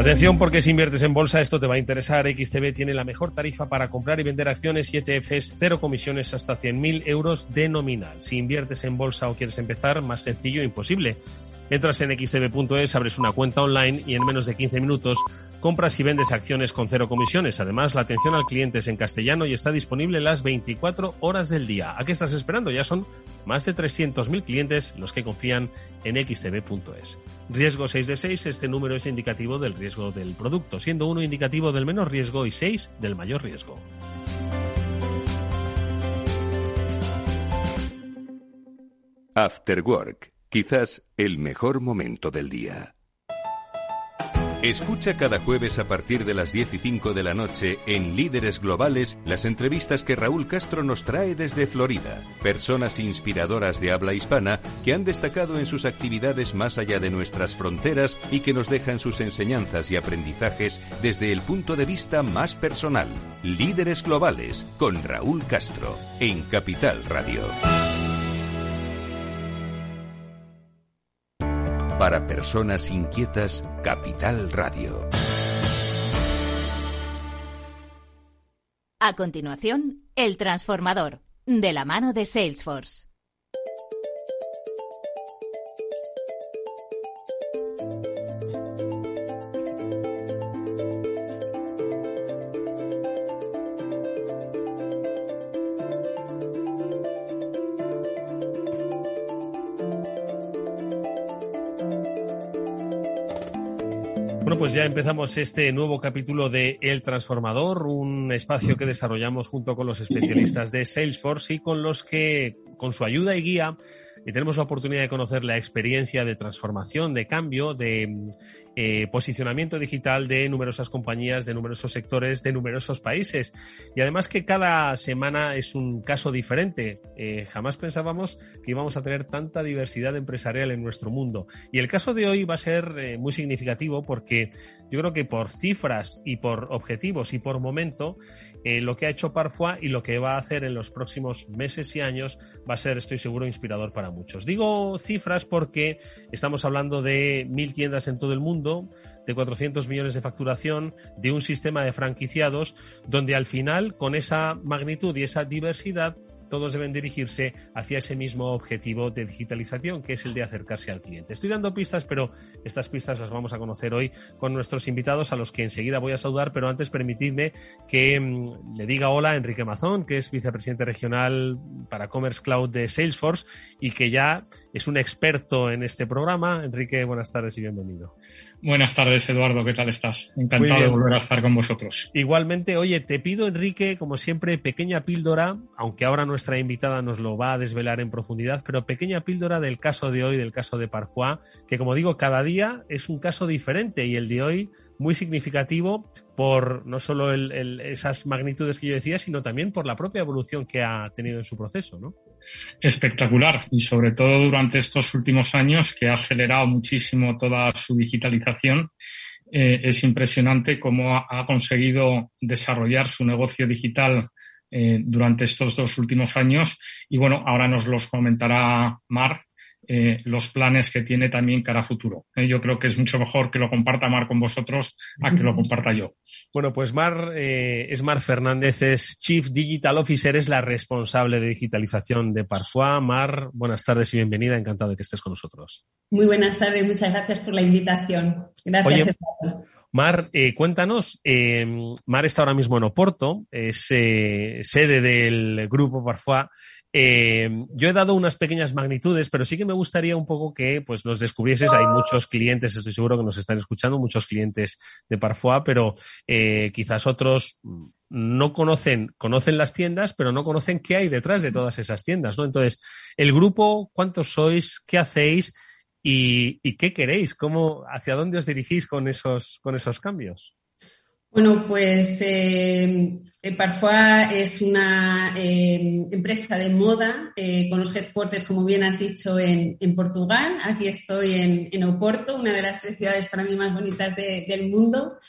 Atención porque si inviertes en bolsa esto te va a interesar. XTB tiene la mejor tarifa para comprar y vender acciones y ETFs, cero comisiones hasta 100.000 euros de nominal. Si inviertes en bolsa o quieres empezar, más sencillo imposible. Entras en xtb.es, abres una cuenta online y en menos de 15 minutos compras y vendes acciones con cero comisiones. Además, la atención al cliente es en castellano y está disponible las 24 horas del día. ¿A qué estás esperando? Ya son más de 300.000 clientes los que confían en xtb.es. Riesgo 6 de 6, este número es indicativo del riesgo del producto, siendo uno indicativo del menor riesgo y 6 del mayor riesgo. After Work Quizás el mejor momento del día. Escucha cada jueves a partir de las 10 y 5 de la noche en Líderes Globales las entrevistas que Raúl Castro nos trae desde Florida. Personas inspiradoras de habla hispana que han destacado en sus actividades más allá de nuestras fronteras y que nos dejan sus enseñanzas y aprendizajes desde el punto de vista más personal. Líderes Globales con Raúl Castro en Capital Radio. Para personas inquietas, Capital Radio. A continuación, El Transformador, de la mano de Salesforce. Empezamos este nuevo capítulo de El Transformador, un espacio que desarrollamos junto con los especialistas de Salesforce y con los que, con su ayuda y guía, tenemos la oportunidad de conocer la experiencia de transformación, de cambio, de eh, posicionamiento digital de numerosas compañías, de numerosos sectores, de numerosos países. Y además que cada semana es un caso diferente. Eh, jamás pensábamos que íbamos a tener tanta diversidad empresarial en nuestro mundo. Y el caso de hoy va a ser eh, muy significativo porque yo creo que por cifras y por objetivos y por momento, eh, lo que ha hecho Parfois y lo que va a hacer en los próximos meses y años va a ser, estoy seguro, inspirador para muchos. Digo cifras porque estamos hablando de mil tiendas en todo el mundo, de 400 millones de facturación, de un sistema de franquiciados, donde al final, con esa magnitud y esa diversidad, todos deben dirigirse hacia ese mismo objetivo de digitalización, que es el de acercarse al cliente. Estoy dando pistas, pero estas pistas las vamos a conocer hoy con nuestros invitados, a los que enseguida voy a saludar, pero antes permitidme que mm, le diga hola a Enrique Mazón, que es vicepresidente regional para Commerce Cloud de Salesforce y que ya es un experto en este programa. Enrique, buenas tardes y bienvenido. Buenas tardes, Eduardo. ¿Qué tal estás? Encantado de volver a estar con vosotros. Igualmente, oye, te pido, Enrique, como siempre, pequeña píldora, aunque ahora nuestra invitada nos lo va a desvelar en profundidad, pero pequeña píldora del caso de hoy, del caso de Parfois, que como digo, cada día es un caso diferente y el de hoy muy significativo por no solo esas magnitudes que yo decía, sino también por la propia evolución que ha tenido en su proceso, ¿no? Espectacular y sobre todo durante estos últimos años que ha acelerado muchísimo toda su digitalización. Eh, es impresionante cómo ha, conseguido desarrollar su negocio digital eh, durante estos dos últimos años y bueno, ahora nos los comentará Mar eh, los planes que tiene también cara a futuro. Eh, yo creo que es mucho mejor que lo comparta Mar con vosotros a que lo comparta yo. Bueno, pues Mar eh, es Mar Fernández, es Chief Digital Officer, es la responsable de digitalización de Parfois. Mar, buenas tardes y bienvenida, encantado de que estés con nosotros. Muy buenas tardes, muchas gracias por la invitación. Gracias. Mar, cuéntanos, Mar está ahora mismo en Oporto, es sede del grupo Parfois eh, yo he dado unas pequeñas magnitudes, pero sí que me gustaría un poco que pues, nos descubrieses. Hay muchos clientes, estoy seguro que nos están escuchando, muchos clientes de Parfois, pero eh, quizás otros no conocen, conocen las tiendas, pero no conocen qué hay detrás de todas esas tiendas, ¿no? Entonces, el grupo, ¿cuántos sois? ¿Qué hacéis? ¿Y, y qué queréis? ¿Cómo, ¿Hacia dónde os dirigís con esos, con esos cambios? Bueno, pues eh, Parfois es una eh, empresa de moda eh, con los headquarters, como bien has dicho, en, Portugal. Aquí estoy en, Oporto, una de las tres ciudades para mí más bonitas del mundo.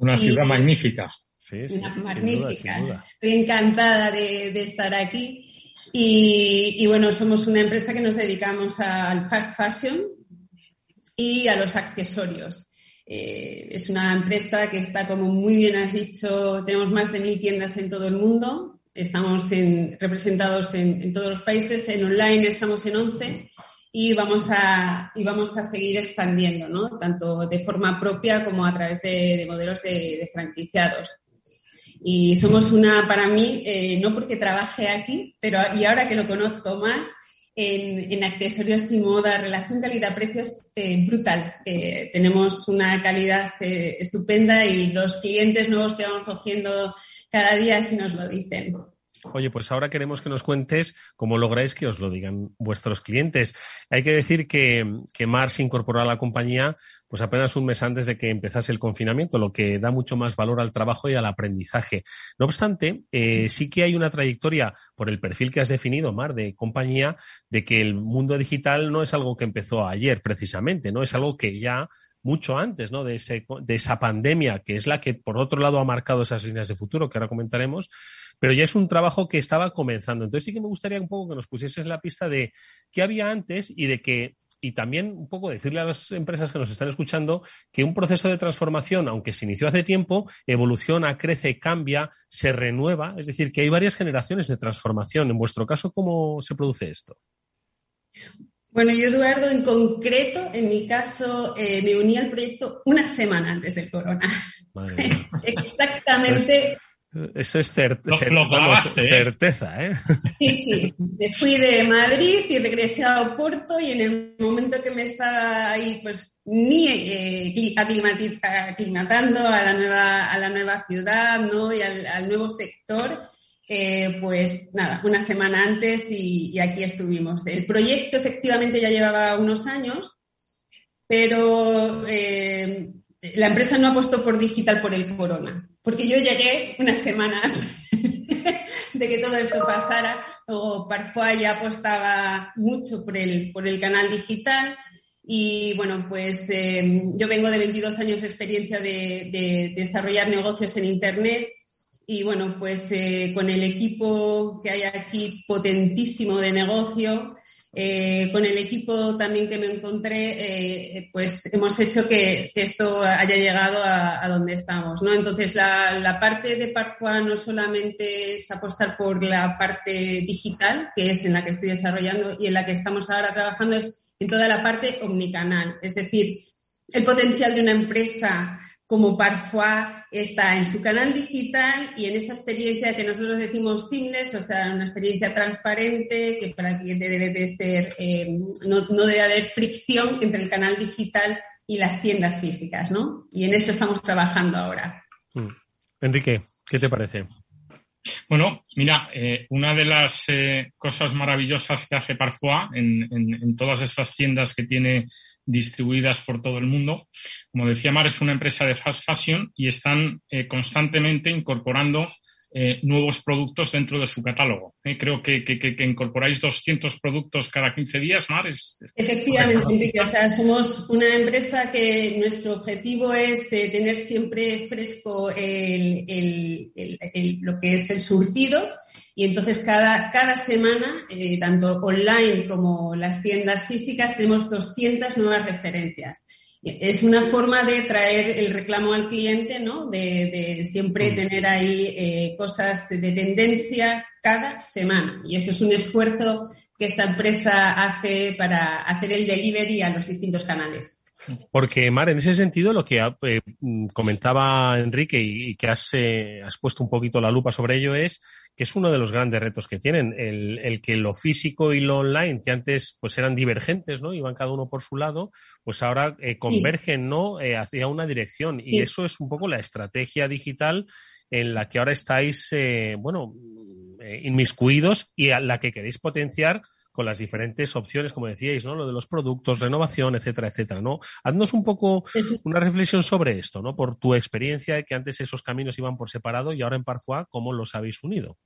Una ciudad magnífica. Sí, magnífica. Estoy encantada de, estar aquí. Y, bueno, somos una empresa que nos dedicamos al fast fashion y a los accesorios. Eh, es una empresa que está, como muy bien has dicho, tenemos más de mil tiendas en todo el mundo. Estamos representados en, todos los países. En online estamos en 11 y vamos a, y vamos a seguir expandiendo, ¿no? tanto de forma propia como a través de, modelos de, franquiciados. Y somos una, para mí, eh, no porque trabaje aquí, pero y ahora que lo conozco más, en, accesorios y moda, relación calidad-precio es eh, brutal. Eh, tenemos una calidad estupenda y los clientes nuevos que vamos cogiendo cada día sí nos lo dicen. Oye, pues ahora queremos que nos cuentes cómo lográis que os lo digan vuestros clientes. Hay que decir que, que Mars incorporó a la compañía pues apenas un mes antes de que empezase el confinamiento, lo que da mucho más valor al trabajo y al aprendizaje. No obstante, eh, sí que hay una trayectoria por el perfil que has definido, Mar, de compañía, de que el mundo digital no es algo que empezó ayer precisamente, ¿no? Es algo que ya mucho antes ¿no? de, ese, de esa pandemia, que es la que, por otro lado, ha marcado esas líneas de futuro, que ahora comentaremos, pero ya es un trabajo que estaba comenzando. Entonces sí que me gustaría un poco que nos pusieses la pista de qué había antes y de que y también un poco decirle a las empresas que nos están escuchando que un proceso de transformación, aunque se inició hace tiempo, evoluciona, crece, cambia, se renueva. Es decir, que hay varias generaciones de transformación. En vuestro caso, ¿cómo se produce esto? Bueno, yo, Eduardo, en concreto, en mi caso, eh, me uní al proyecto una semana antes del corona. Exactamente. eso es ¿eh? certeza, ¿eh? Sí, sí. Me fui de Madrid y regresé a Oporto y en el momento que me estaba ahí, pues ni eh, aclimatando a la nueva, a la nueva ciudad, ¿no? Y al nuevo sector, eh, pues nada, una semana antes y, aquí estuvimos. El proyecto efectivamente ya llevaba unos años, pero eh, la empresa no apostó por digital por el corona, porque yo llegué una semana de que todo esto pasara. Luego Parfois ya apostaba mucho por el, por el canal digital. Y bueno, pues eh, yo vengo de 22 años de experiencia de desarrollar negocios en Internet y bueno, pues eh, con el equipo que hay aquí potentísimo de negocio, eh, con el equipo también que me encontré, eh, pues hemos hecho que, esto haya llegado a, donde estamos. ¿no? Entonces, la, la, parte de Parfois no solamente es apostar por la parte digital, que es en la que estoy desarrollando y en la que estamos ahora trabajando, es en toda la parte omnicanal. Es decir, el potencial de una empresa como Parfois está en su canal digital y en esa experiencia que nosotros decimos seamless, o sea, una experiencia transparente que para el cliente debe de ser, eh, no, debe haber fricción entre el canal digital y las tiendas físicas, ¿no? Y en eso estamos trabajando ahora. Mm. Enrique, ¿qué te parece? Bueno, mira, eh, una de las eh, cosas maravillosas que hace Parfois en, todas estas tiendas que tiene distribuidas por todo el mundo, como decía Mar, es una empresa de fast fashion y están eh, constantemente incorporando eh, nuevos productos dentro de su catálogo. ¿eh? creo que, incorporáis 200 productos cada 15 días, Mar. Efectivamente, Enrique. O sea, somos una empresa que nuestro objetivo es eh, tener siempre fresco lo que es el surtido. Y entonces cada, cada semana, tanto online como las tiendas físicas, tenemos 200 nuevas referencias es una forma de traer el reclamo al cliente, ¿no? De, siempre mm. tener ahí eh, cosas de tendencia cada semana. Y eso es un esfuerzo que esta empresa hace para hacer el delivery a los distintos canales. Porque, Mar, en ese sentido, lo que eh, comentaba Enrique y, que has, eh, has, puesto un poquito la lupa sobre ello es que es uno de los grandes retos que tienen, el, que lo físico y lo online, que antes pues eran divergentes, ¿no? Iban cada uno por su lado, pues ahora eh, convergen, ¿no? hacia una dirección. Y eso es un poco la estrategia digital en la que ahora estáis, bueno, inmiscuidos y a la que queréis potenciar con las diferentes opciones, como decíais, ¿no? Lo de los productos, renovación, etcétera, etcétera, ¿no? Haznos un poco una reflexión sobre esto, ¿no? Por tu experiencia, que antes esos caminos iban por separado y ahora en Parfois, ¿cómo los habéis unido?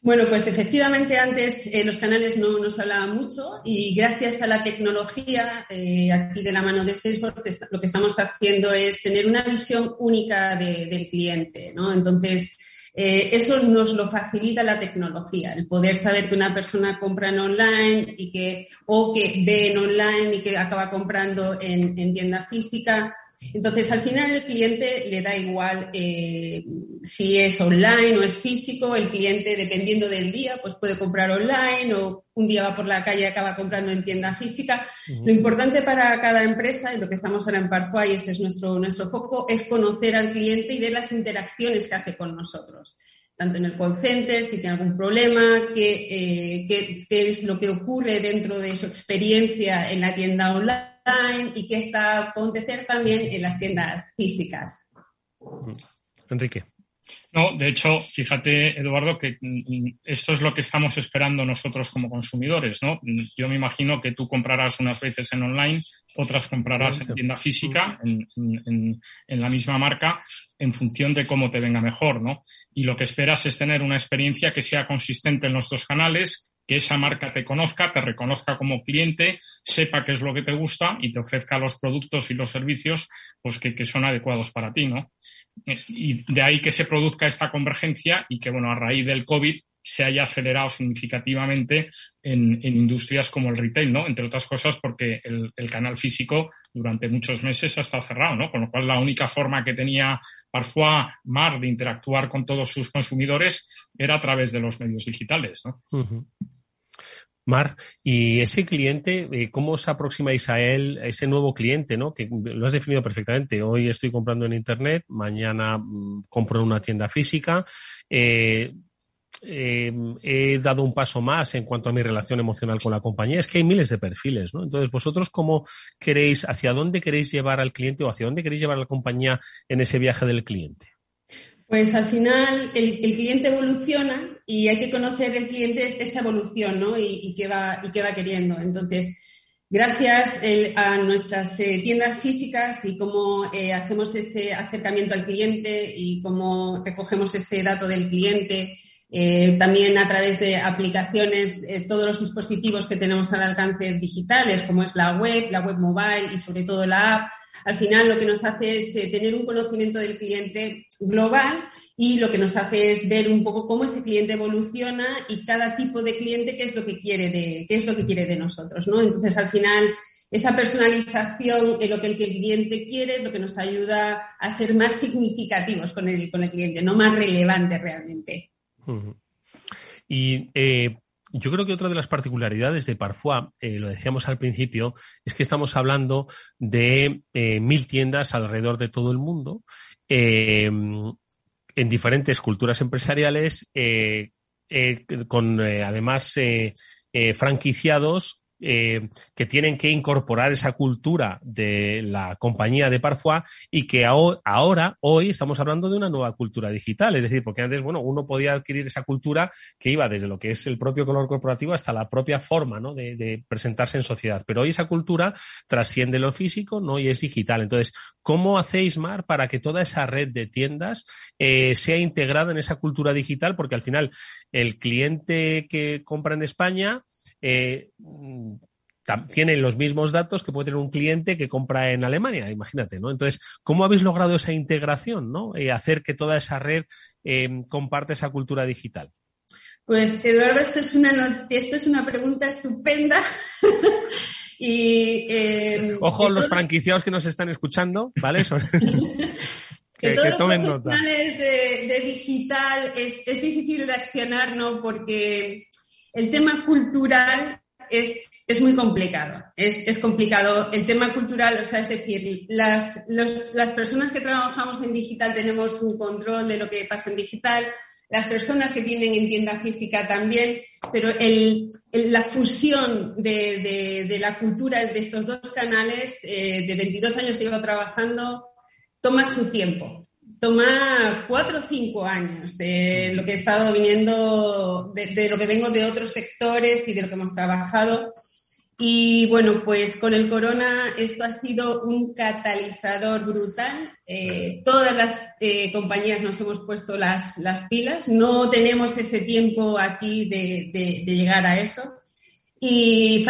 Bueno, pues efectivamente antes eh, los canales no nos hablaban mucho y gracias a la tecnología, eh, aquí de la mano de Salesforce, lo que estamos haciendo es tener una visión única del cliente, ¿no? Entonces, Eh, eso nos lo facilita la tecnología, el poder saber que una persona compra en online y que, o que ve en online y que acaba comprando en tienda física. Entonces, al final el cliente le da igual eh, si es online o es físico. El cliente, dependiendo del día, pues puede comprar online o un día va por la calle y acaba comprando en tienda física. Lo importante para cada empresa, y lo que estamos ahora en Parfois, y este es nuestro, nuestro foco, es conocer al cliente y ver las interacciones que hace con nosotros tanto en el call center, si tiene algún problema, qué, eh, qué es lo que ocurre dentro de su experiencia en la tienda online y qué está a acontecer también en las tiendas físicas. Enrique. No, de hecho, fíjate, Eduardo, que mm, esto es lo que estamos esperando nosotros como consumidores, ¿no? Yo me imagino que tú comprarás unas veces en online, otras comprarás en tienda física, en, en, la misma marca, en función de cómo te venga mejor, ¿no? Y lo que esperas es tener una experiencia que sea consistente en los dos canales, que esa marca te conozca, te reconozca como cliente, sepa qué es lo que te gusta y te ofrezca los productos y los servicios pues que, son adecuados para ti, ¿no? Y de ahí que se produzca esta convergencia y que, bueno, a raíz del COVID se haya acelerado significativamente en, industrias como el retail, ¿no? Entre otras cosas porque el, el, canal físico durante muchos meses ha estado cerrado, ¿no? Con lo cual la única forma que tenía Parfois Mar de interactuar con todos sus consumidores era a través de los medios digitales, ¿no? Mar, y ese cliente, eh, ¿cómo os aproximáis a él, a ese nuevo cliente, ¿no? Que lo has definido perfectamente. Hoy estoy comprando en Internet, mañana mm, compro en una tienda física. Eh, eh, he dado un paso más en cuanto a mi relación emocional con la compañía. Es que hay miles de perfiles, ¿no? Entonces, vosotros, ¿cómo queréis, hacia dónde queréis llevar al cliente o hacia dónde queréis llevar a la compañía en ese viaje del cliente? Pues al final el, cliente evoluciona y hay que conocer el cliente esa evolución ¿no? y, qué va, y qué va queriendo. Entonces, gracias a nuestras eh, tiendas físicas y cómo eh, hacemos ese acercamiento al cliente y cómo recogemos ese dato del cliente, eh, también a través de aplicaciones, todos los dispositivos que tenemos al alcance digitales, como es la web, la web mobile y sobre todo la app, al final lo que nos hace es eh, tener un conocimiento del cliente global y lo que nos hace es ver un poco cómo ese cliente evoluciona y cada tipo de cliente qué es lo que quiere de, qué es lo que quiere de nosotros, ¿no? Entonces, al final, esa personalización en lo que el, cliente quiere es lo que nos ayuda a ser más significativos con el, con el cliente, no más relevantes realmente. Y eh, yo creo que otra de las particularidades de Parfois, eh, lo decíamos al principio, es que estamos hablando de eh, mil tiendas alrededor de todo el mundo, eh, en diferentes culturas empresariales, con además franquiciados eh, que tienen que incorporar esa cultura de la compañía de Parfois y que ahora, hoy, estamos hablando de una nueva cultura digital. Es decir, porque antes, bueno, uno podía adquirir esa cultura que iba desde lo que es el propio color corporativo hasta la propia forma ¿no? de, presentarse en sociedad. Pero hoy esa cultura trasciende lo físico ¿no? y es digital. Entonces, ¿cómo hacéis, Mar, para que toda esa red de tiendas eh, sea integrada en esa cultura digital? Porque al final, el cliente que compra en España, eh, tiene los mismos datos que puede tener un cliente que compra en Alemania, imagínate, ¿no? Entonces, ¿cómo habéis logrado esa integración, ¿no? Eh, hacer que toda esa red eh, comparte esa cultura digital. Pues, Eduardo, esto es una, esto es una pregunta estupenda. y, eh, Ojo, los franquiciados que nos están escuchando, ¿vale? que, todos los profesionales de, digital es, es difícil de accionar, ¿no? Porque el tema cultural es, es muy complicado. Es, es, complicado. El tema cultural, o sea, es decir, las, las personas que trabajamos en digital tenemos un control de lo que pasa en digital, las personas que tienen en tienda física también, pero el, la fusión de, de, de, la cultura de estos dos canales, eh, de 22 años que llevo trabajando, toma su tiempo toma cuatro o cinco años, de lo que he estado viniendo, de, lo que vengo de otros sectores y de lo que hemos trabajado. Y bueno, pues con el corona esto ha sido un catalizador brutal. Eh, todas las eh, compañías nos hemos puesto las, las, pilas. No tenemos ese tiempo aquí de, de llegar a eso. Y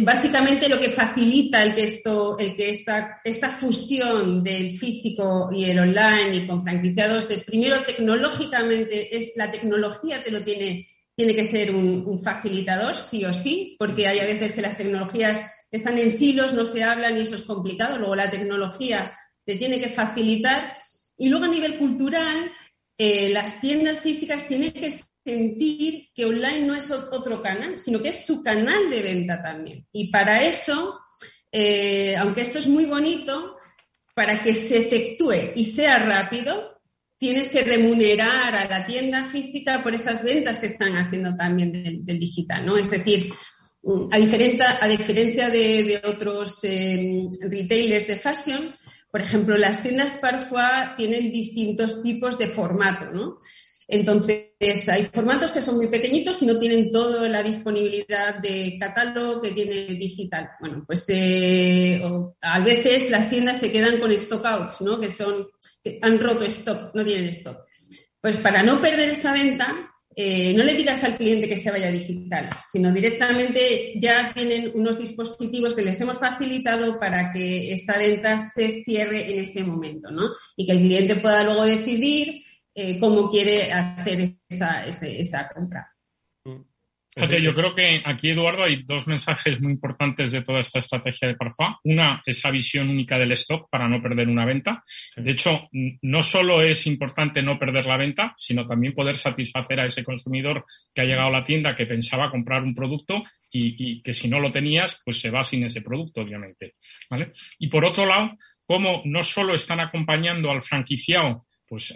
básicamente lo que facilita el que esto, el que esta, esta fusión del físico y el online y con franquiciados es primero tecnológicamente, es la tecnología te lo tiene, tiene que ser un, facilitador, sí o sí, porque hay a veces que las tecnologías están en silos, no se hablan y eso es complicado. Luego la tecnología te tiene que facilitar. Y luego a nivel cultural, eh, las tiendas físicas tienen que sentir que online no es otro canal, sino que es su canal de venta también. Y para eso, eh, aunque esto es muy bonito, para que se efectúe y sea rápido, tienes que remunerar a la tienda física por esas ventas que están haciendo también del, digital, ¿no? Es decir, a, a diferencia de, otros eh, retailers de fashion, por ejemplo, las tiendas Parfois tienen distintos tipos de formato, ¿no? Entonces, hay formatos que son muy pequeñitos y no tienen toda la disponibilidad de catálogo que tiene digital. Bueno, pues eh, a veces las tiendas se quedan con stockouts, ¿no? Que son, que han roto stock, no tienen stock. Pues para no perder esa venta, eh, no le digas al cliente que se vaya digital, sino directamente ya tienen unos dispositivos que les hemos facilitado para que esa venta se cierre en ese momento, ¿no? Y que el cliente pueda luego decidir eh, cómo quiere hacer esa, esa compra. yo creo que aquí, Eduardo, hay dos mensajes muy importantes de toda esta estrategia de Parfum. Una, esa visión única del stock para no perder una venta. De hecho, no solo es importante no perder la venta, sino también poder satisfacer a ese consumidor que ha llegado a la tienda que pensaba comprar un producto y, que si no lo tenías, pues se va sin ese producto, obviamente. ¿vale? Y por otro lado, cómo no solo están acompañando al franquiciado pues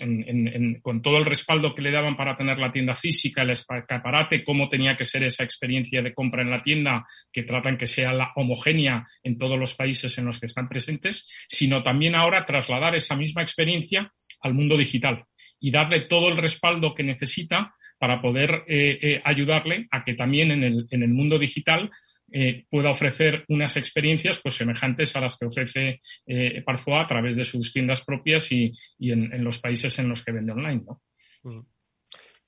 con todo el respaldo que le daban para tener la tienda física, el escaparate, cómo tenía que ser esa experiencia de compra en la tienda, que tratan que sea la homogénea en todos los países en los que están presentes, sino también ahora trasladar esa misma experiencia al mundo digital y darle todo el respaldo que necesita para poder eh, eh, ayudarle a que también en en el mundo digital eh, pueda ofrecer unas experiencias pues semejantes a las que ofrece eh, Parfois a través de sus tiendas propias y, en, los países en los que vende online. ¿no? Mm.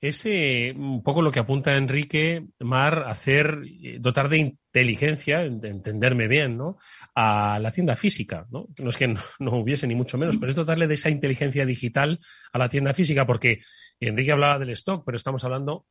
Es un poco lo que apunta Enrique Mar, hacer, dotar de inteligencia, entenderme bien, ¿no? A la tienda física, ¿no? No es que no, no, hubiese ni mucho menos, pero es dotarle de esa inteligencia digital a la tienda física, porque Enrique hablaba del stock, pero estamos hablando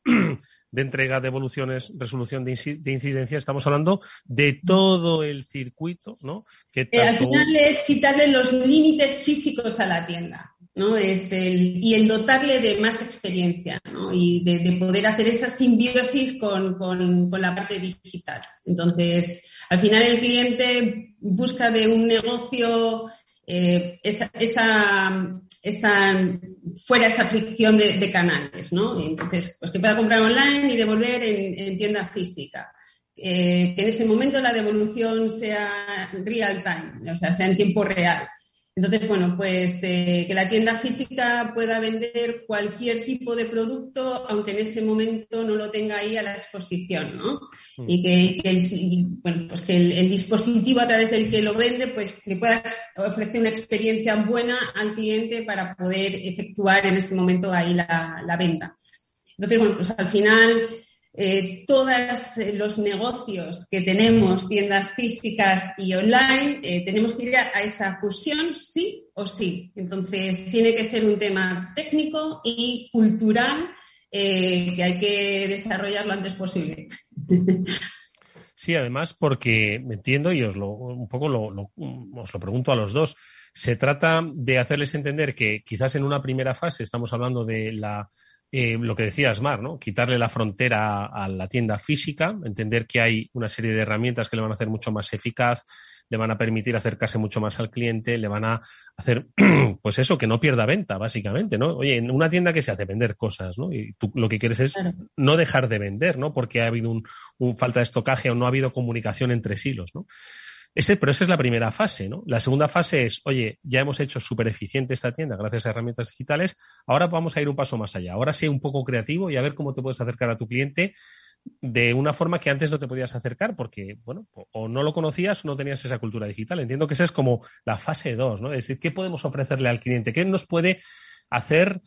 de entrega, de evoluciones, resolución de, incidencia, estamos hablando de todo el circuito, ¿no? Que eh, al final es quitarle los límites físicos a la tienda. ¿no? Es el, y el dotarle de más experiencia ¿no? y de, poder hacer esa simbiosis con, con, la parte digital. Entonces, al final el cliente busca de un negocio eh, esa, esa, esa, fuera esa fricción de, canales, ¿no? Entonces, pues que pueda comprar online y devolver en, tienda física. Eh, que en ese momento la devolución sea real time, o sea, sea en tiempo real. Entonces, bueno, pues eh, que la tienda física pueda vender cualquier tipo de producto, aunque en ese momento no lo tenga ahí a la exposición, ¿no? Mm. Y que, el, bueno, pues que el, dispositivo a través del que lo vende, pues le pueda ofrecer una experiencia buena al cliente para poder efectuar en ese momento ahí la, la venta. Entonces, bueno, pues al final eh, todos eh, los negocios que tenemos, tiendas físicas y online, eh, tenemos que ir a, esa fusión sí o sí. Entonces, tiene que ser un tema técnico y cultural que hay que desarrollar lo antes posible. Sí, además porque me entiendo y os lo, un poco os lo pregunto a los dos. Se trata de hacerles entender que quizás en una primera fase estamos hablando de la eh, lo que decías, Mar, ¿no? Quitarle la frontera a la tienda física, entender que hay una serie de herramientas que le van a hacer mucho más eficaz, le van a permitir acercarse mucho más al cliente, le van a hacer, pues eso, que no pierda venta, básicamente, ¿no? Oye, en una tienda que se hace vender cosas, ¿no? Y tú lo que quieres es no dejar de vender, ¿no? Porque ha habido un, un, falta de estocaje o no ha habido comunicación entre silos, ¿no? Ese, pero esa es la primera fase, ¿no? La segunda fase es, oye, ya hemos hecho súper eficiente esta tienda gracias a herramientas digitales, ahora vamos a ir un paso más allá. Ahora sé un poco creativo y a ver cómo te puedes acercar a tu cliente de una forma que antes no te podías acercar porque, bueno, o no lo conocías o no tenías esa cultura digital. Entiendo que esa es como la fase 2, ¿no? Es decir, ¿qué podemos ofrecerle al cliente? ¿Qué nos puede hacer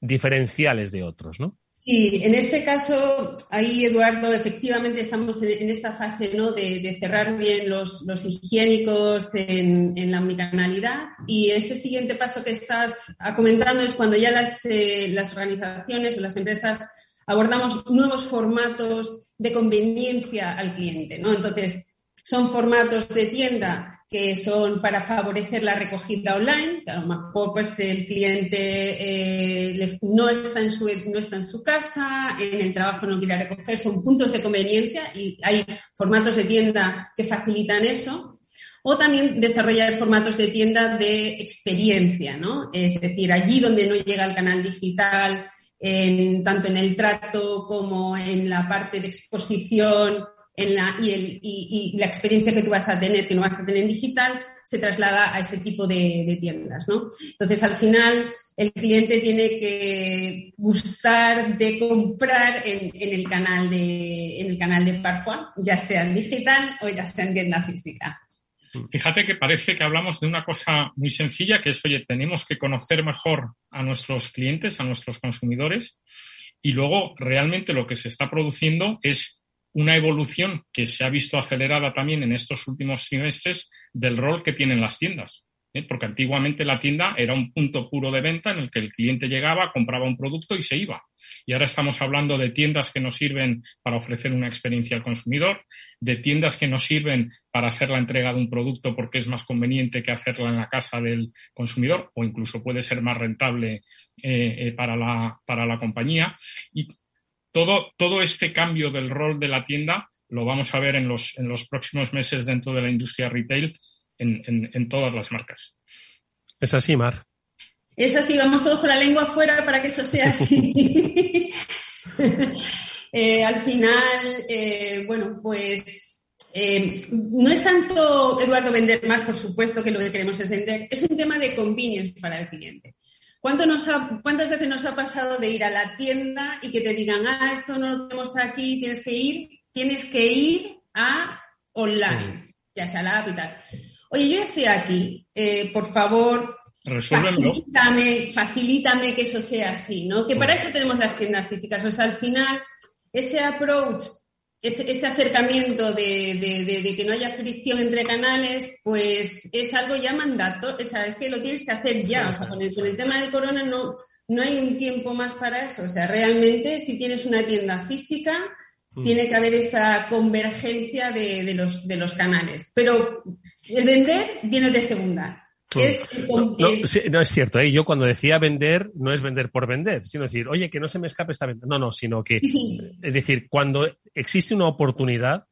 diferenciales de otros, ¿no? Sí, en ese caso, ahí Eduardo, efectivamente estamos en, esta fase ¿no? de, cerrar bien los, higiénicos en, la omnicanalidad y ese siguiente paso que estás comentando es cuando ya las, eh, las organizaciones o las empresas abordamos nuevos formatos de conveniencia al cliente. ¿no? Entonces, son formatos de tienda que son para favorecer la recogida online, que a lo mejor pues, el cliente eh, no, está en su, no está en su casa, en el trabajo no quiere recoger, son puntos de conveniencia y hay formatos de tienda que facilitan eso. O también desarrollar formatos de tienda de experiencia, ¿no? Es decir, allí donde no llega el canal digital, tanto en el trato como en la parte de exposición y, la experiencia que tú vas a tener, que no vas a tener en digital, se traslada a ese tipo de, tiendas, ¿no? Entonces, al final, el cliente tiene que gustar de comprar en, el canal de, en el canal de Parfois, ya sea en digital o ya sea en tienda física. Fíjate que parece que hablamos de una cosa muy sencilla, que es, oye, tenemos que conocer mejor a nuestros clientes, a nuestros consumidores, y luego realmente lo que se está produciendo es una evolución que se ha visto acelerada también en estos últimos trimestres del rol que tienen las tiendas. ¿eh? Porque antiguamente la tienda era un punto puro de venta en el que el cliente llegaba, compraba un producto y se iba. Y ahora estamos hablando de tiendas que nos sirven para ofrecer una experiencia al consumidor, de tiendas que nos sirven para hacer la entrega de un producto porque es más conveniente que hacerla en la casa del consumidor o incluso puede ser más rentable eh, eh, para, la, para la compañía. Y todo, todo este cambio del rol de la tienda lo vamos a ver en los, en los próximos meses dentro de la industria retail en, todas las marcas. Es así, Mar. Es así, vamos todos con la lengua afuera para que eso sea así. Eh, al final, eh, bueno, pues eh, no es tanto, Eduardo, vender más, por supuesto, que lo que queremos es vender, es un tema de convenience para el cliente. ¿Cuántas veces nos ha pasado de ir a la tienda y que te digan, ah, esto no lo tenemos aquí, tienes que ir, tienes que ir a online, ya sea la app y tal. Oye, yo ya estoy aquí, eh, por favor, facilítame, facilítame que eso sea así, ¿no? Que para eso tenemos las tiendas físicas. O sea, al final, ese approach ese, acercamiento de, que no haya fricción entre canales, pues es algo ya mandato, o sea, es que lo tienes que hacer ya, o sea, con el, tema del corona no, no hay un tiempo más para eso, o sea, realmente si tienes una tienda física, mm. tiene que haber esa convergencia de, los, de los canales, pero el vender viene de segunda. No, es cierto, ¿eh? yo cuando decía vender, no es vender por vender, sino decir, oye, que no se me escape esta venta. No, no, sino que, es decir, cuando existe una oportunidad,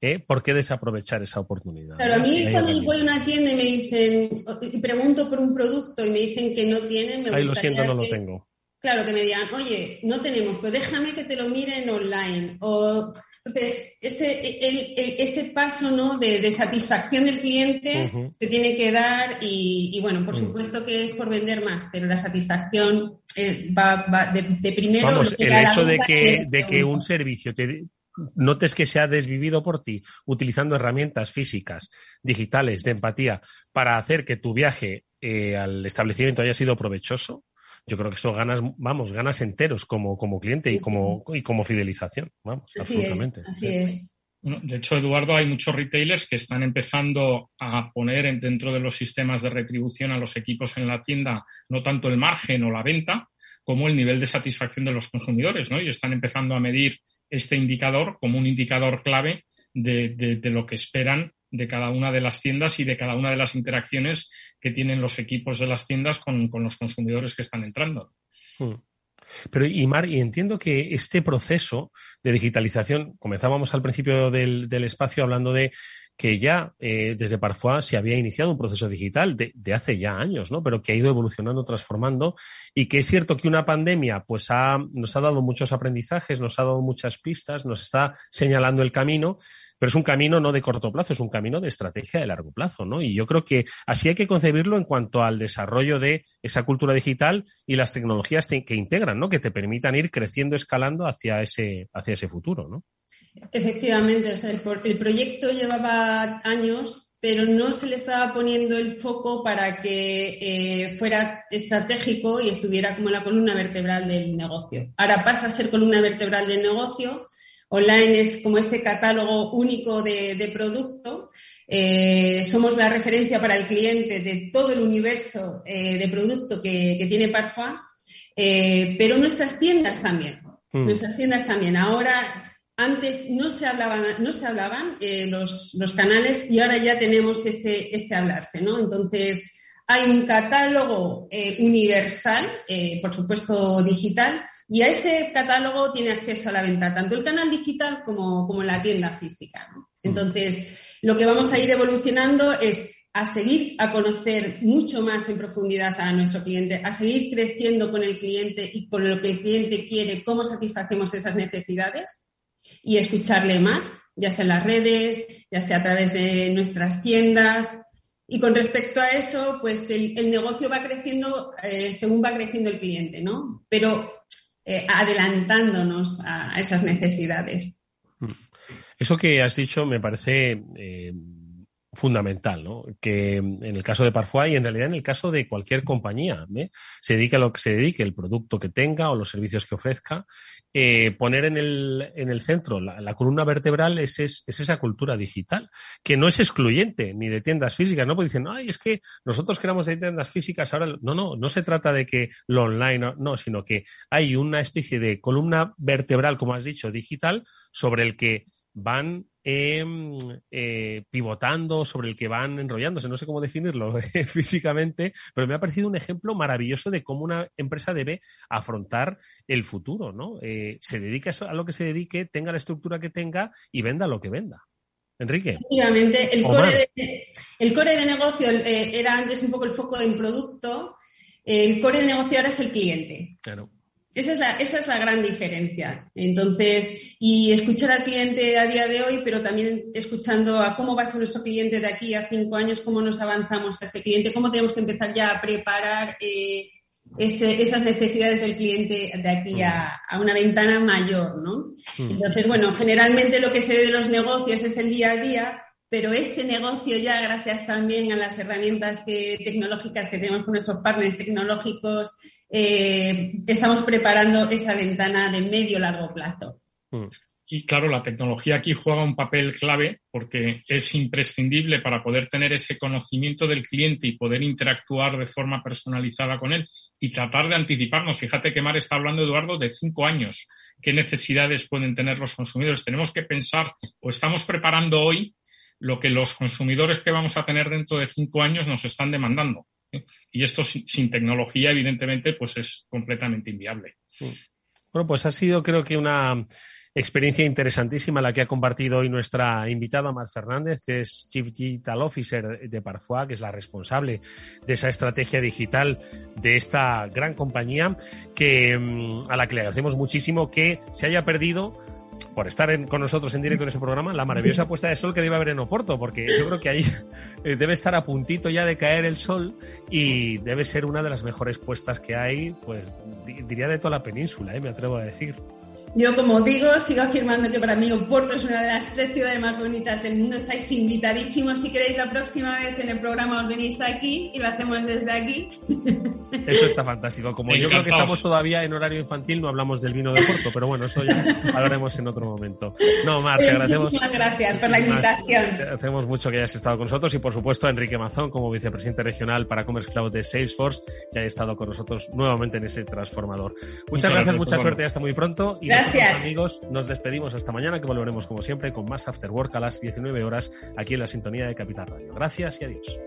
¿eh? ¿por qué desaprovechar esa oportunidad? Claro, a mí cuando voy a una tienda y me dicen, y pregunto por un producto y me dicen que no tienen, me Ahí lo siento, no lo tengo. Claro, que me digan, oye, no tenemos, pero déjame que te lo miren online. O entonces, ese, ese paso ¿no? de, satisfacción del cliente se tiene que dar y, bueno, por mm. supuesto que es por vender más, pero la satisfacción eh, va, de, primero. Vamos, el hecho de que, de que un servicio te, notes que se ha desvivido por ti utilizando herramientas físicas, digitales, de empatía, para hacer que tu viaje eh, al establecimiento haya sido provechoso, yo creo que eso ganas, vamos, ganas enteros como, como cliente y como, y como fidelización, vamos, absolutamente. así es. de hecho, Eduardo, hay muchos retailers que están empezando a poner dentro de los sistemas de retribución a los equipos en la tienda no tanto el margen o la venta, como el nivel de satisfacción de los consumidores, ¿no? Y están empezando a medir este indicador como un indicador clave de, de, lo que esperan de cada una de las tiendas y de cada una de las interacciones que tienen los equipos de las tiendas con, los consumidores que están entrando. Hmm. Pero, y Mar, y entiendo que este proceso de digitalización, comenzábamos al principio del, espacio hablando de que ya eh, desde Parfois se había iniciado un proceso digital de, de, hace ya años, ¿no? Pero que ha ido evolucionando, transformando y que es cierto que una pandemia pues ha, nos ha dado muchos aprendizajes, nos ha dado muchas pistas, nos está señalando el camino, pero es un camino no de corto plazo, es un camino de estrategia de largo plazo, ¿no? Y yo creo que así hay que concebirlo en cuanto al desarrollo de esa cultura digital y las tecnologías que integran, ¿no? Que te permitan ir creciendo, escalando hacia ese, hacia ese futuro, ¿no? Efectivamente, o sea, el, proyecto llevaba años pero no se le estaba poniendo el foco para que eh, fuera estratégico y estuviera como la columna vertebral del negocio. Ahora pasa a ser columna vertebral del negocio. Online es como ese catálogo único de, producto. Eh, somos la referencia para el cliente de todo el universo eh, de producto que, tiene Parfois, pero nuestras tiendas también. Mm. Nuestras tiendas también. Ahora antes no se hablaban, no se hablaban eh, los, canales y ahora ya tenemos ese, ese hablarse, ¿no? Entonces, hay un catálogo eh, universal, eh, por supuesto digital, y a ese catálogo tiene acceso a la venta, tanto el canal digital como, como la tienda física. ¿no? Entonces, lo que vamos a ir evolucionando es a seguir a conocer mucho más en profundidad a nuestro cliente, a seguir creciendo con el cliente y con lo que el cliente quiere, cómo satisfacemos esas necesidades y escucharle más, ya sea en las redes, ya sea a través de nuestras tiendas. Y con respecto a eso, pues el, negocio va creciendo eh, según va creciendo el cliente, ¿no? Pero eh, adelantándonos a, esas necesidades. Mm. Eso que has dicho me parece eh, fundamental, ¿no? Que en el caso de Parfois y en realidad en el caso de cualquier compañía, se dedique a lo que se dedique, el producto que tenga o los servicios que ofrezca, eh, poner en el, en el centro la, columna vertebral es, es, esa cultura digital, que no es excluyente ni de tiendas físicas, ¿no? Porque dicen, ay, es que nosotros queramos de tiendas físicas ahora. No, no, no se trata de que lo online, no, sino que hay una especie de columna vertebral, como has dicho, digital, sobre el que van em, eh, pivotando, sobre el que van enrollándose, no sé cómo definirlo físicamente, pero me ha parecido un ejemplo maravilloso de cómo una empresa debe afrontar el futuro, ¿no? Eh, se dedique a lo que se dedique, tenga la estructura que tenga y venda lo que venda. Enrique. Efectivamente, el core, de, el core de negocio eh, era antes un poco el foco en producto, el core de negocio ahora es el cliente. Claro. Esa es, la, esa es la gran diferencia. Entonces, y escuchar al cliente a día de hoy, pero también escuchando a cómo va a ser nuestro cliente de aquí a cinco años, cómo nos avanzamos a ese cliente, cómo tenemos que empezar ya a preparar eh, esas necesidades del cliente de aquí a, una ventana mayor, ¿no? Mm. Entonces, bueno, generalmente lo que se ve de los negocios es el día a día, pero este negocio ya, gracias también a las herramientas tecnológicas que tenemos con nuestros partners tecnológicos, eh, estamos preparando esa ventana de medio largo plazo. Mm. Y claro, la tecnología aquí juega un papel clave porque es imprescindible para poder tener ese conocimiento del cliente y poder interactuar de forma personalizada con él y tratar de anticiparnos. Fíjate que Mar está hablando, Eduardo, de cinco años. ¿Qué necesidades pueden tener los consumidores? Tenemos que pensar o estamos preparando hoy lo que los consumidores que vamos a tener dentro de cinco años nos están demandando. Y esto sin, tecnología, evidentemente, pues es completamente inviable. Bueno, pues ha sido, creo que, una experiencia interesantísima la que ha compartido hoy nuestra invitada Mar Fernández, que es Chief Digital Officer de Parfois, que es la responsable de esa estrategia digital de esta gran compañía, que mm, a la que le agradecemos muchísimo que se haya perdido por estar con nosotros en directo en ese programa, la maravillosa puesta de sol que debe haber en Oporto, porque yo creo que ahí eh, debe estar a puntito ya de caer el sol y debe ser una de las mejores puestas que hay, pues diría de toda la península, ¿eh? me atrevo a decir. Yo, como digo, sigo afirmando que para mí Oporto es una de las tres ciudades más bonitas del mundo. Estáis invitadísimos si queréis la próxima vez en el programa os venís aquí y lo hacemos desde aquí. Eso está fantástico. Como yo creo que estamos todavía en horario infantil, no hablamos del vino de Porto, pero bueno, eso ya hablaremos en otro momento. No, Mar, te agradecemos. Muchísimas gracias por la invitación. Te agradecemos mucho que hayas estado con nosotros y, por supuesto, a Enrique Mazón, como vicepresidente regional para Commerce Cloud de Salesforce, que haya estado con nosotros nuevamente en ese transformador. Muchas, gracias, mucha suerte y hasta muy pronto. Y gracias. amigos, nos despedimos hasta mañana, que volveremos como siempre con más After Work a las 19 horas aquí en la sintonía de Capital Radio. Gracias y adiós.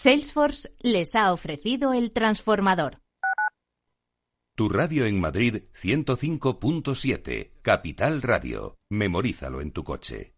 Salesforce les ha ofrecido el transformador. Tu radio en Madrid 105.7, Capital Radio. Memorízalo en tu coche.